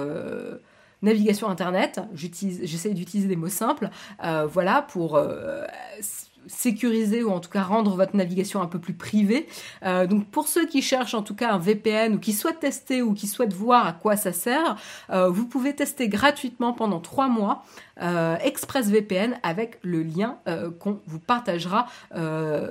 navigation internet. J'essaie d'utiliser des mots simples, euh, voilà, pour euh, sécuriser ou en tout cas rendre votre navigation un peu plus privée. Euh, donc pour ceux qui cherchent en tout cas un VPN ou qui souhaitent tester ou qui souhaitent voir à quoi ça sert, vous pouvez tester gratuitement pendant trois mois euh, ExpressVPN avec le lien qu'on vous partagera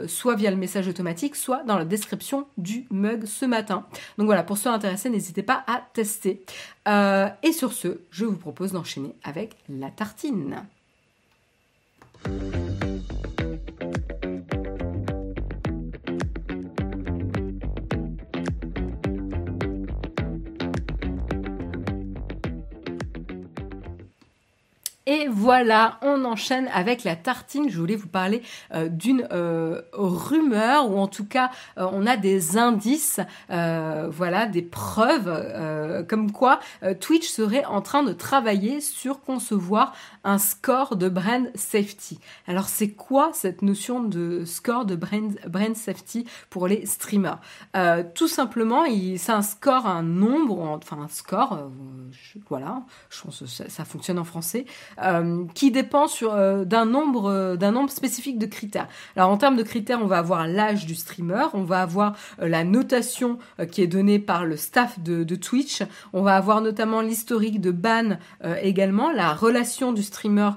soit via le message automatique, soit dans la description du mug ce matin. Donc voilà, pour ceux intéressés, n'hésitez pas à tester. Euh, et sur ce, je vous propose d'enchaîner avec la tartine. Et voilà, on enchaîne avec la tartine. Je voulais vous parler euh, d'une euh, rumeur, ou en tout cas, euh, on a des indices, voilà, des preuves, comme quoi Twitch serait en train de travailler sur concevoir un score de brand safety. Alors, c'est quoi cette notion de score de brand, safety pour les streamers? Tout simplement, c'est un score, un nombre, enfin un score, voilà, je pense ça fonctionne en français. Euh, qui dépend sur euh, d'un nombre euh, d'un nombre spécifique de critères. Alors en termes de critères, on va avoir l'âge du streamer, on va avoir la notation qui est donnée par le staff de, de Twitch, on va avoir notamment l'historique de ban également, la relation du streamer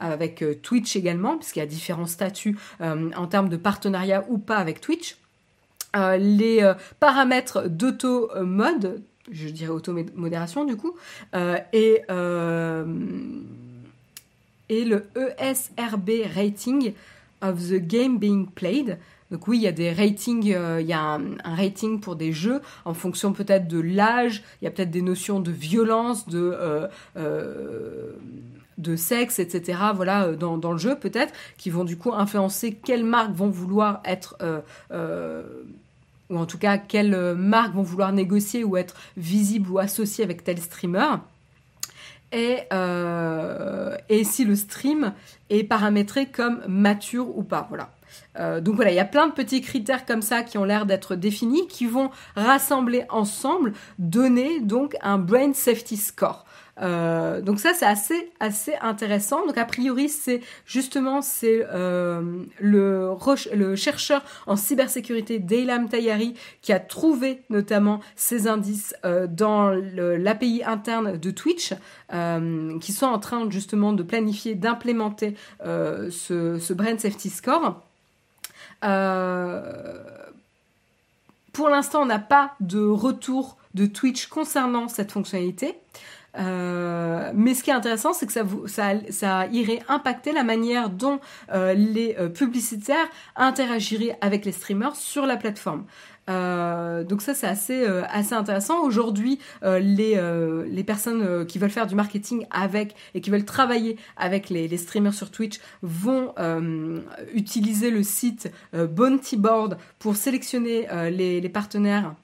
avec Twitch également, puisqu'il y a différents statuts en termes de partenariat ou pas avec Twitch. les paramètres d'auto-mode, je dirais auto-modération du coup, euh, et, euh, et le ESRB rating of the game being played. Donc oui, il y a des ratings, euh, il y a un, rating pour des jeux en fonction peut-être de l'âge, il y a peut-être des notions de violence, de de sexe, etc. Voilà, dans, dans le jeu peut-être, qui vont du coup influencer quelles marques vont vouloir être ou en tout cas quelles euh, marques vont vouloir négocier ou être visibles ou associées avec tel streamer. Et, euh, si le stream est paramétré comme mature ou pas. Voilà. Euh, donc voilà, il y a plein de petits critères comme ça qui ont l'air d'être définis, qui vont rassembler ensemble, donner donc un brain safety score. Euh, donc ça c'est assez assez intéressant. Donc a priori c'est justement c'est euh, le, chercheur en cybersécurité Daylam Tayari qui a trouvé notamment ces indices euh, dans l'API interne de Twitch qui sont en train justement de planifier d'implémenter ce, ce Brand Safety Score. pour l'instant, on n'a pas de retour de Twitch concernant cette fonctionnalité. Euh, mais ce qui est intéressant, c'est que ça, irait impacter la manière dont euh, les euh, publicitaires interagiraient avec les streamers sur la plateforme. Donc ça c'est assez intéressant. Aujourd'hui, les personnes qui veulent faire du marketing avec et qui veulent travailler avec les, streamers sur Twitch vont utiliser le site Bounty Board pour sélectionner les, partenaires.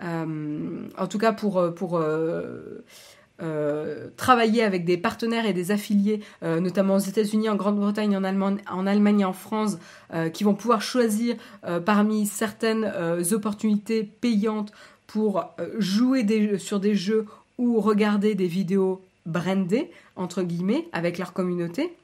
en tout cas pour euh, travailler avec des partenaires et des affiliés, euh, notamment aux États-Unis, en Grande-Bretagne, en Allemagne, en et en France, euh, qui vont pouvoir choisir parmi certaines opportunités payantes pour jouer sur des jeux ou regarder des vidéos brandées, entre guillemets, avec leur communauté.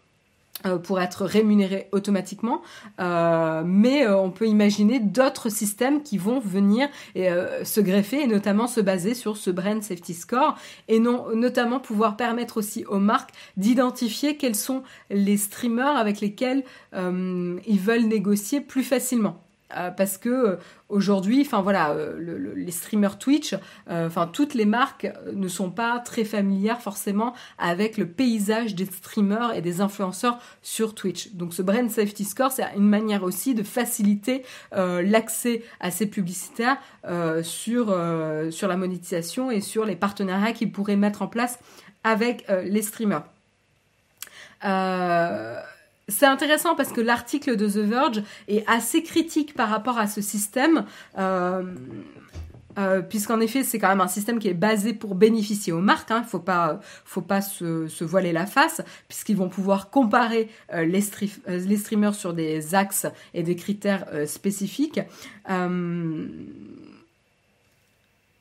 Euh, pour être rémunéré automatiquement, euh, mais euh, on peut imaginer d'autres systèmes qui vont venir se greffer et notamment se baser sur ce brand safety score et non, notamment pouvoir permettre aussi aux marques d'identifier quels sont les streamers avec lesquels ils veulent négocier plus facilement. Euh, parce que euh, aujourd'hui, enfin voilà, euh, les streamers Twitch, enfin toutes les marques ne sont pas très familières forcément avec le paysage des streamers et des influenceurs sur Twitch. Donc ce brand safety score, c'est une manière aussi de faciliter l'accès à ces publicitaires sur sur la monétisation et sur les partenariats qu'ils pourraient mettre en place avec les streamers. Euh, c'est intéressant parce que l'article de The Verge est assez critique par rapport à ce système. Euh, euh, puisqu'en effet c'est quand même un système qui est basé pour bénéficier aux marques, il hein. faut pas faut pas se, voiler la face, puisqu'ils vont pouvoir comparer euh, les, les, streamers sur des axes et des critères spécifiques.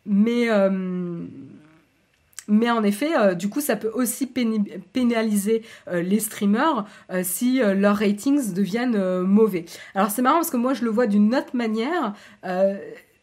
mais mais en effet, euh, du coup, ça peut aussi pénaliser euh, les streamers euh, si leurs ratings deviennent mauvais. Alors c'est marrant parce que moi je le vois d'une autre manière.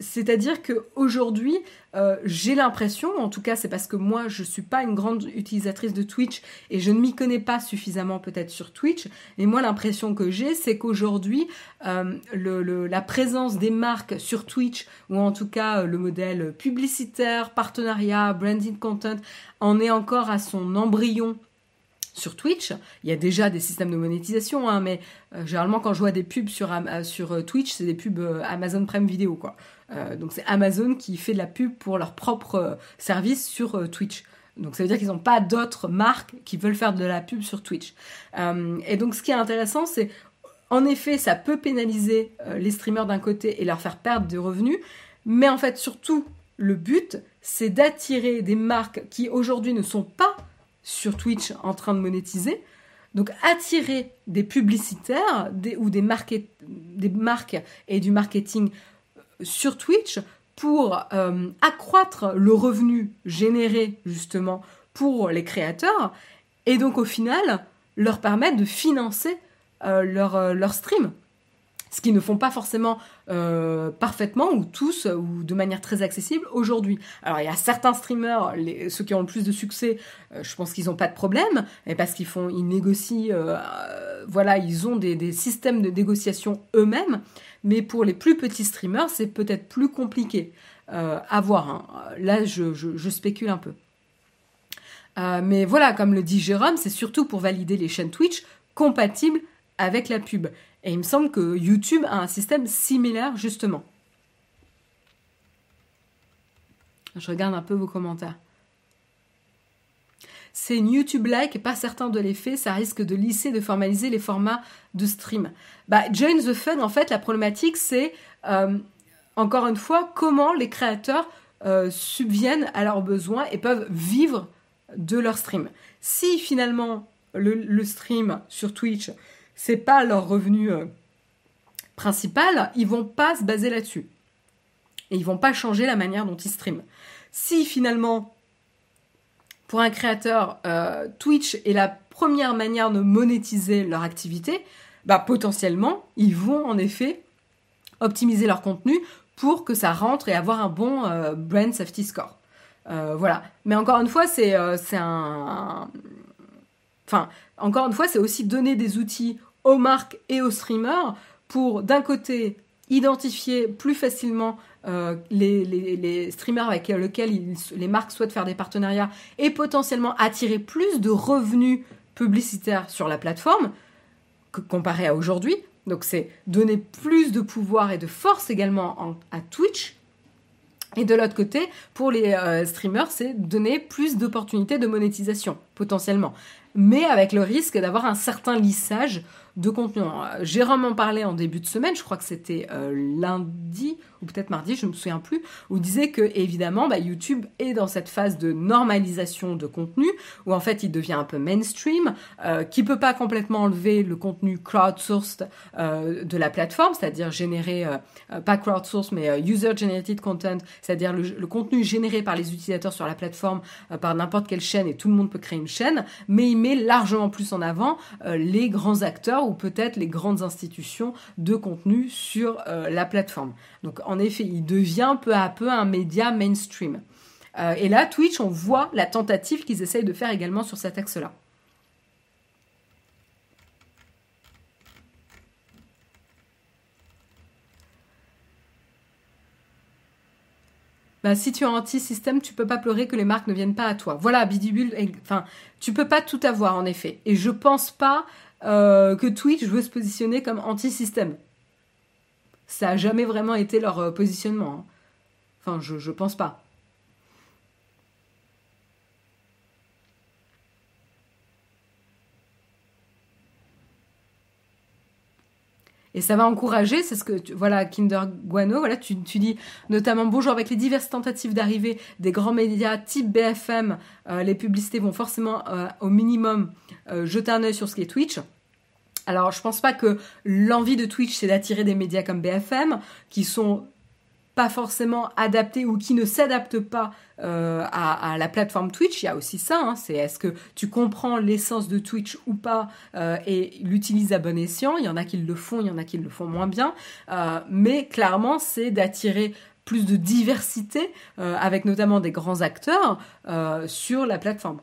C'est-à-dire qu'aujourd'hui, euh, j'ai l'impression, en tout cas c'est parce que moi je ne suis pas une grande utilisatrice de Twitch et je ne m'y connais pas suffisamment peut-être sur Twitch, mais moi l'impression que j'ai c'est qu'aujourd'hui euh, la présence des marques sur Twitch, ou en tout cas le modèle publicitaire, partenariat, branding content, en est encore à son embryon sur Twitch. Il y a déjà des systèmes de monétisation, hein, mais euh, généralement quand je vois des pubs sur, sur Twitch, c'est des pubs Amazon Prime Video, quoi. Euh, donc c'est Amazon qui fait de la pub pour leur propre euh, service sur euh, Twitch. Donc ça veut dire qu'ils n'ont pas d'autres marques qui veulent faire de la pub sur Twitch. et donc ce qui est intéressant, c'est en effet, ça peut pénaliser les streamers d'un côté et leur faire perdre des revenus, mais en fait surtout le but, c'est d'attirer des marques qui aujourd'hui ne sont pas sur Twitch en train de monétiser. Donc attirer des publicitaires ou des, des marques et du marketing sur Twitch pour euh, accroître le revenu généré justement pour les créateurs et donc au final leur permettre de financer euh, euh, leur stream ce qu'ils ne font pas forcément euh, parfaitement ou tous ou de manière très accessible aujourd'hui. Alors il y a certains streamers, ceux qui ont le plus de succès, euh, je pense qu'ils n'ont pas de problème, parce qu'ils font, ils négocient, euh, voilà, ils ont des, systèmes de négociation eux-mêmes. Mais pour les plus petits streamers, c'est peut-être plus compliqué à voir. Hein. Là, je, spécule un peu. mais voilà, comme le dit Jérôme, c'est surtout pour valider les chaînes Twitch compatibles avec la pub. Et il me semble que YouTube a un système similaire justement. Je regarde un peu vos commentaires. C'est une YouTube-like et pas certain de l'effet, ça risque de lisser, de formaliser les formats de stream. Bah, Join the Fun, en fait, la problématique, c'est, euh, encore une fois, comment les créateurs euh, subviennent à leurs besoins et peuvent vivre de leur stream. Si finalement le stream sur Twitch c'est pas leur revenu euh, principal, ils vont pas se baser là-dessus. Et ils vont pas changer la manière dont ils streament. Si finalement, pour un créateur, euh, Twitch est la première manière de monétiser leur activité, bah potentiellement, ils vont en effet optimiser leur contenu pour que ça rentre et avoir un bon euh, brand safety score. voilà. Mais encore une fois, c'est un, Enfin, encore une fois, c'est aussi donner des outils aux marques et aux streamers pour, d'un côté, identifier plus facilement euh, les, streamers avec lesquels les marques souhaitent faire des partenariats et potentiellement attirer plus de revenus publicitaires sur la plateforme que, comparé à aujourd'hui. Donc c'est donner plus de pouvoir et de force également à Twitch. Et de l'autre côté, pour les euh, streamers, c'est donner plus d'opportunités de monétisation, potentiellement mais avec le risque d'avoir un certain lissage de contenu. Jérôme en parlait en début de semaine, je crois que c'était euh, lundi ou peut-être mardi, je ne me souviens plus, où il disait que évidemment bah, YouTube est dans cette phase de normalisation de contenu, où en fait il devient un peu mainstream, euh, qui peut pas complètement enlever le contenu crowdsourced euh, de la plateforme, c'est-à-dire généré, euh, pas crowdsourced, mais user-generated content, c'est-à-dire le, contenu généré par les utilisateurs sur la plateforme par n'importe quelle chaîne, et tout le monde peut créer une chaîne, mais il met largement plus en avant les grands acteurs ou peut-être les grandes institutions de contenu sur euh, la plateforme. Donc en effet, il devient peu à peu un média mainstream. Euh, et là, Twitch, on voit la tentative qu'ils essayent de faire également sur cet axe-là. Ben, si tu es anti-système, tu peux pas pleurer que les marques ne viennent pas à toi. Voilà, Bidibul, enfin, tu peux pas tout avoir en effet. Et je pense pas euh, que Twitch veut se positionner comme anti-système. Ça a jamais vraiment été leur euh, positionnement. Hein. Enfin, je, je pense pas. Et ça va encourager, c'est ce que, voilà, Kinder Guano, voilà, tu, tu, dis notamment bonjour avec les diverses tentatives d'arrivée des grands médias type BFM, euh, les publicités vont forcément euh, au minimum euh, jeter un œil sur ce qui est Twitch. Alors, je pense pas que l'envie de Twitch, c'est d'attirer des médias comme BFM, qui sont pas forcément adaptés ou qui ne s'adaptent pas euh, à, la plateforme Twitch, il y a aussi ça. Hein, c'est est-ce que tu comprends l'essence de Twitch ou pas euh, et l'utilises à bon escient. Il y en a qui le font, il y en a qui le font moins bien. Euh, mais clairement, c'est d'attirer plus de diversité avec notamment des grands acteurs sur la plateforme.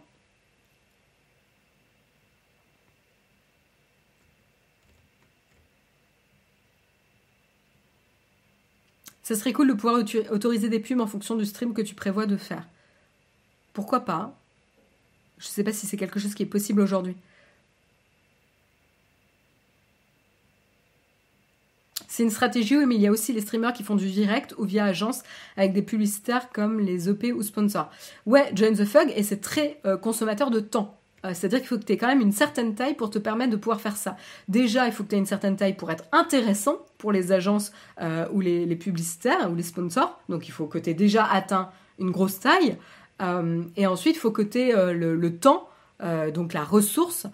Ça serait cool de pouvoir autoriser des pubs en fonction du stream que tu prévois de faire. Pourquoi pas? Je ne sais pas si c'est quelque chose qui est possible aujourd'hui. C'est une stratégie, oui, mais il y a aussi les streamers qui font du direct ou via agence avec des publicitaires comme les OP ou sponsors. Ouais, join the fug et c'est très euh, consommateur de temps. Euh, c'est-à-dire qu'il faut que tu aies quand même une certaine taille pour te permettre de pouvoir faire ça. Déjà, il faut que tu aies une certaine taille pour être intéressant pour les agences euh, ou les, publicitaires ou les sponsors. Donc il faut que tu aies déjà atteint une grosse taille. Euh, et ensuite, il faut que tu aies le, temps, donc la ressource,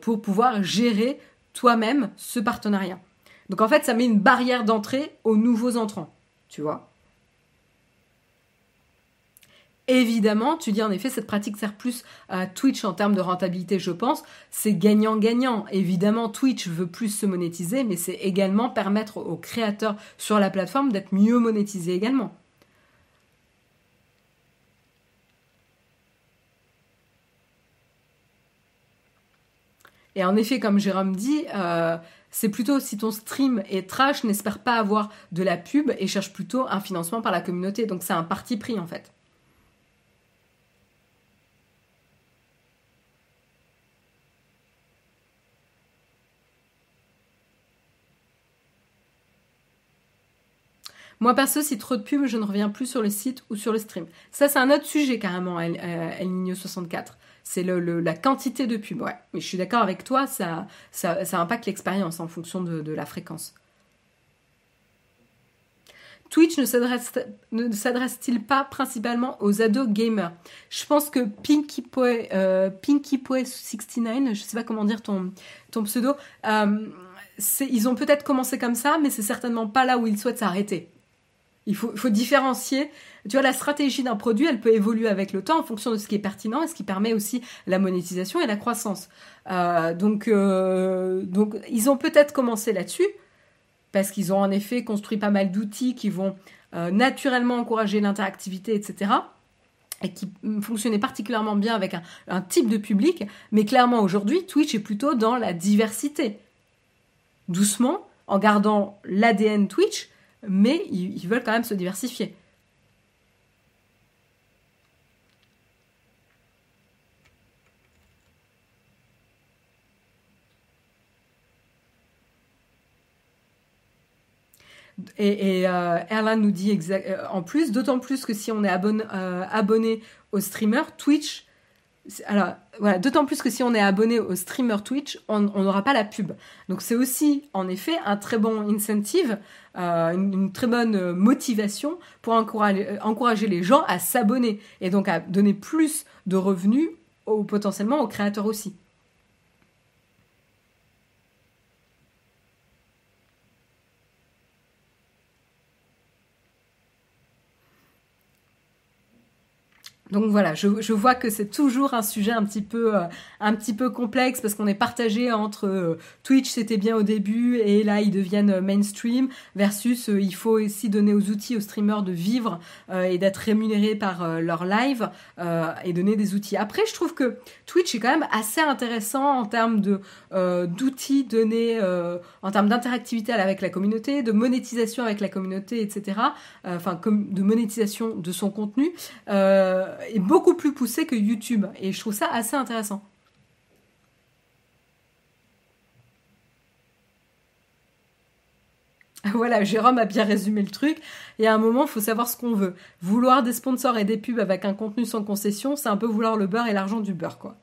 pour pouvoir gérer toi-même ce partenariat. Donc en fait, ça met une barrière d'entrée aux nouveaux entrants. Tu vois Évidemment, tu dis en effet, cette pratique sert plus à Twitch en termes de rentabilité, je pense. C'est gagnant-gagnant. Évidemment, Twitch veut plus se monétiser, mais c'est également permettre aux créateurs sur la plateforme d'être mieux monétisés également. Et en effet, comme Jérôme dit, euh, c'est plutôt si ton stream est trash, n'espère pas avoir de la pub et cherche plutôt un financement par la communauté. Donc c'est un parti pris en fait. Moi, perso, si trop de pubs, je ne reviens plus sur le site ou sur le stream. Ça, c'est un autre sujet carrément, El, euh, 64. C'est la quantité de pubs, ouais. Mais je suis d'accord avec toi, ça, ça, impacte l'expérience en fonction de, la fréquence. Twitch ne s'adresse-t-il pas principalement aux ados gamers? Je pense que Pinky Poe, euh, 69, je sais pas comment dire ton, ton pseudo, euh, ils ont peut-être commencé comme ça, mais c'est certainement pas là où ils souhaitent s'arrêter. Il faut, différencier. Tu vois, la stratégie d'un produit, elle peut évoluer avec le temps en fonction de ce qui est pertinent et ce qui permet aussi la monétisation et la croissance. Euh, donc, euh, donc, ils ont peut-être commencé là-dessus parce qu'ils ont en effet construit pas mal d'outils qui vont euh, naturellement encourager l'interactivité, etc et qui fonctionnaient particulièrement bien avec un type de public, mais clairement aujourd'hui, Twitch est plutôt dans la diversité. Doucement, en gardant l'ADN Twitch, mais ils, veulent quand même se diversifier. Et, euh, Erlan nous dit euh, en plus, d'autant plus que si on est euh, abonné au streamer, Twitch alors d'autant plus que si on est abonné au streamer Twitch, on n'aura pas la pub. Donc c'est aussi en effet un très bon incentive, euh, une, très bonne euh, motivation pour euh, encourager les gens à s'abonner et donc à donner plus de revenus potentiellement aux créateurs aussi. Donc voilà, je, vois que c'est toujours un sujet un petit peu, euh, un petit peu complexe parce qu'on est partagé entre euh, Twitch c'était bien au début et là ils deviennent euh, mainstream versus il faut aussi donner aux outils aux streamers de vivre et d'être rémunérés par leur live et donner des outils. Après je trouve que Twitch est quand même assez intéressant en termes de d'outils donnés, en termes d'interactivité avec la communauté, de monétisation avec la communauté, etc. Enfin de monétisation de son contenu est beaucoup plus poussé que YouTube. Et je trouve ça assez intéressant. (laughs) Voilà, Jérôme a bien résumé le truc. Et à un moment, il faut savoir ce qu'on veut. Vouloir des sponsors et des pubs avec un contenu sans concession, c'est un peu vouloir le beurre et l'argent du beurre, quoi.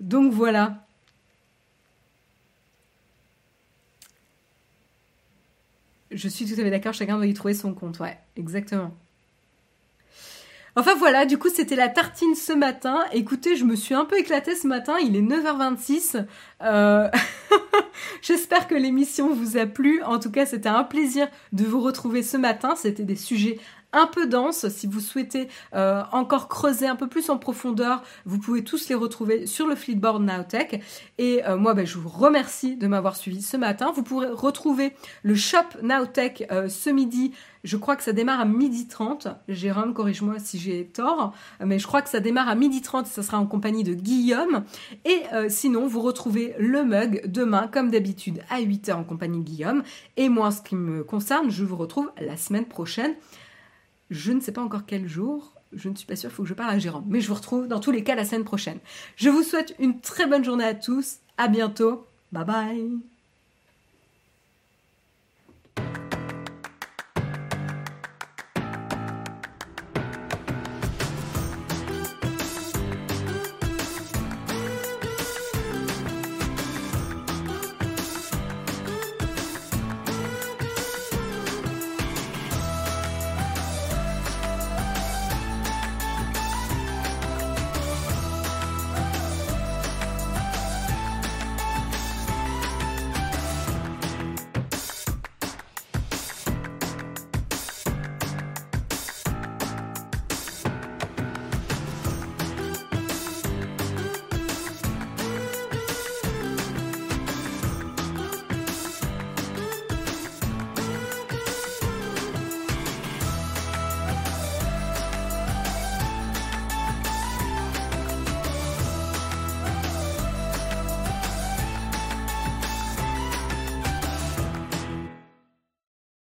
Donc voilà. Je suis tout à fait d'accord, chacun doit y trouver son compte, ouais, exactement. Enfin voilà, du coup c'était la tartine ce matin. Écoutez, je me suis un peu éclatée ce matin, il est 9h26. Euh, (laughs) j'espère que l'émission vous a plu. En tout cas, c'était un plaisir de vous retrouver ce matin. C'était des sujets un peu dense. Si vous souhaitez euh, encore creuser un peu plus en profondeur, vous pouvez tous les retrouver sur le Fleetboard Nowtech. Et euh, moi, ben, je vous remercie de m'avoir suivi ce matin. Vous pourrez retrouver le shop Nowtech euh, ce midi. Je crois que ça démarre à midi 30. Jérôme, corrige-moi si j'ai tort. Mais je crois que ça démarre à midi 30 et ça sera en compagnie de Guillaume. Et sinon, vous retrouvez le mug demain, comme d'habitude, à 8h en compagnie de Guillaume. Et moi, ce qui me concerne, je vous retrouve la semaine prochaine je ne sais pas encore quel jour. Je ne suis pas sûre, il faut que je parle à Jérôme. Mais je vous retrouve dans tous les cas la semaine prochaine. Je vous souhaite une très bonne journée à tous. À bientôt. Bye bye.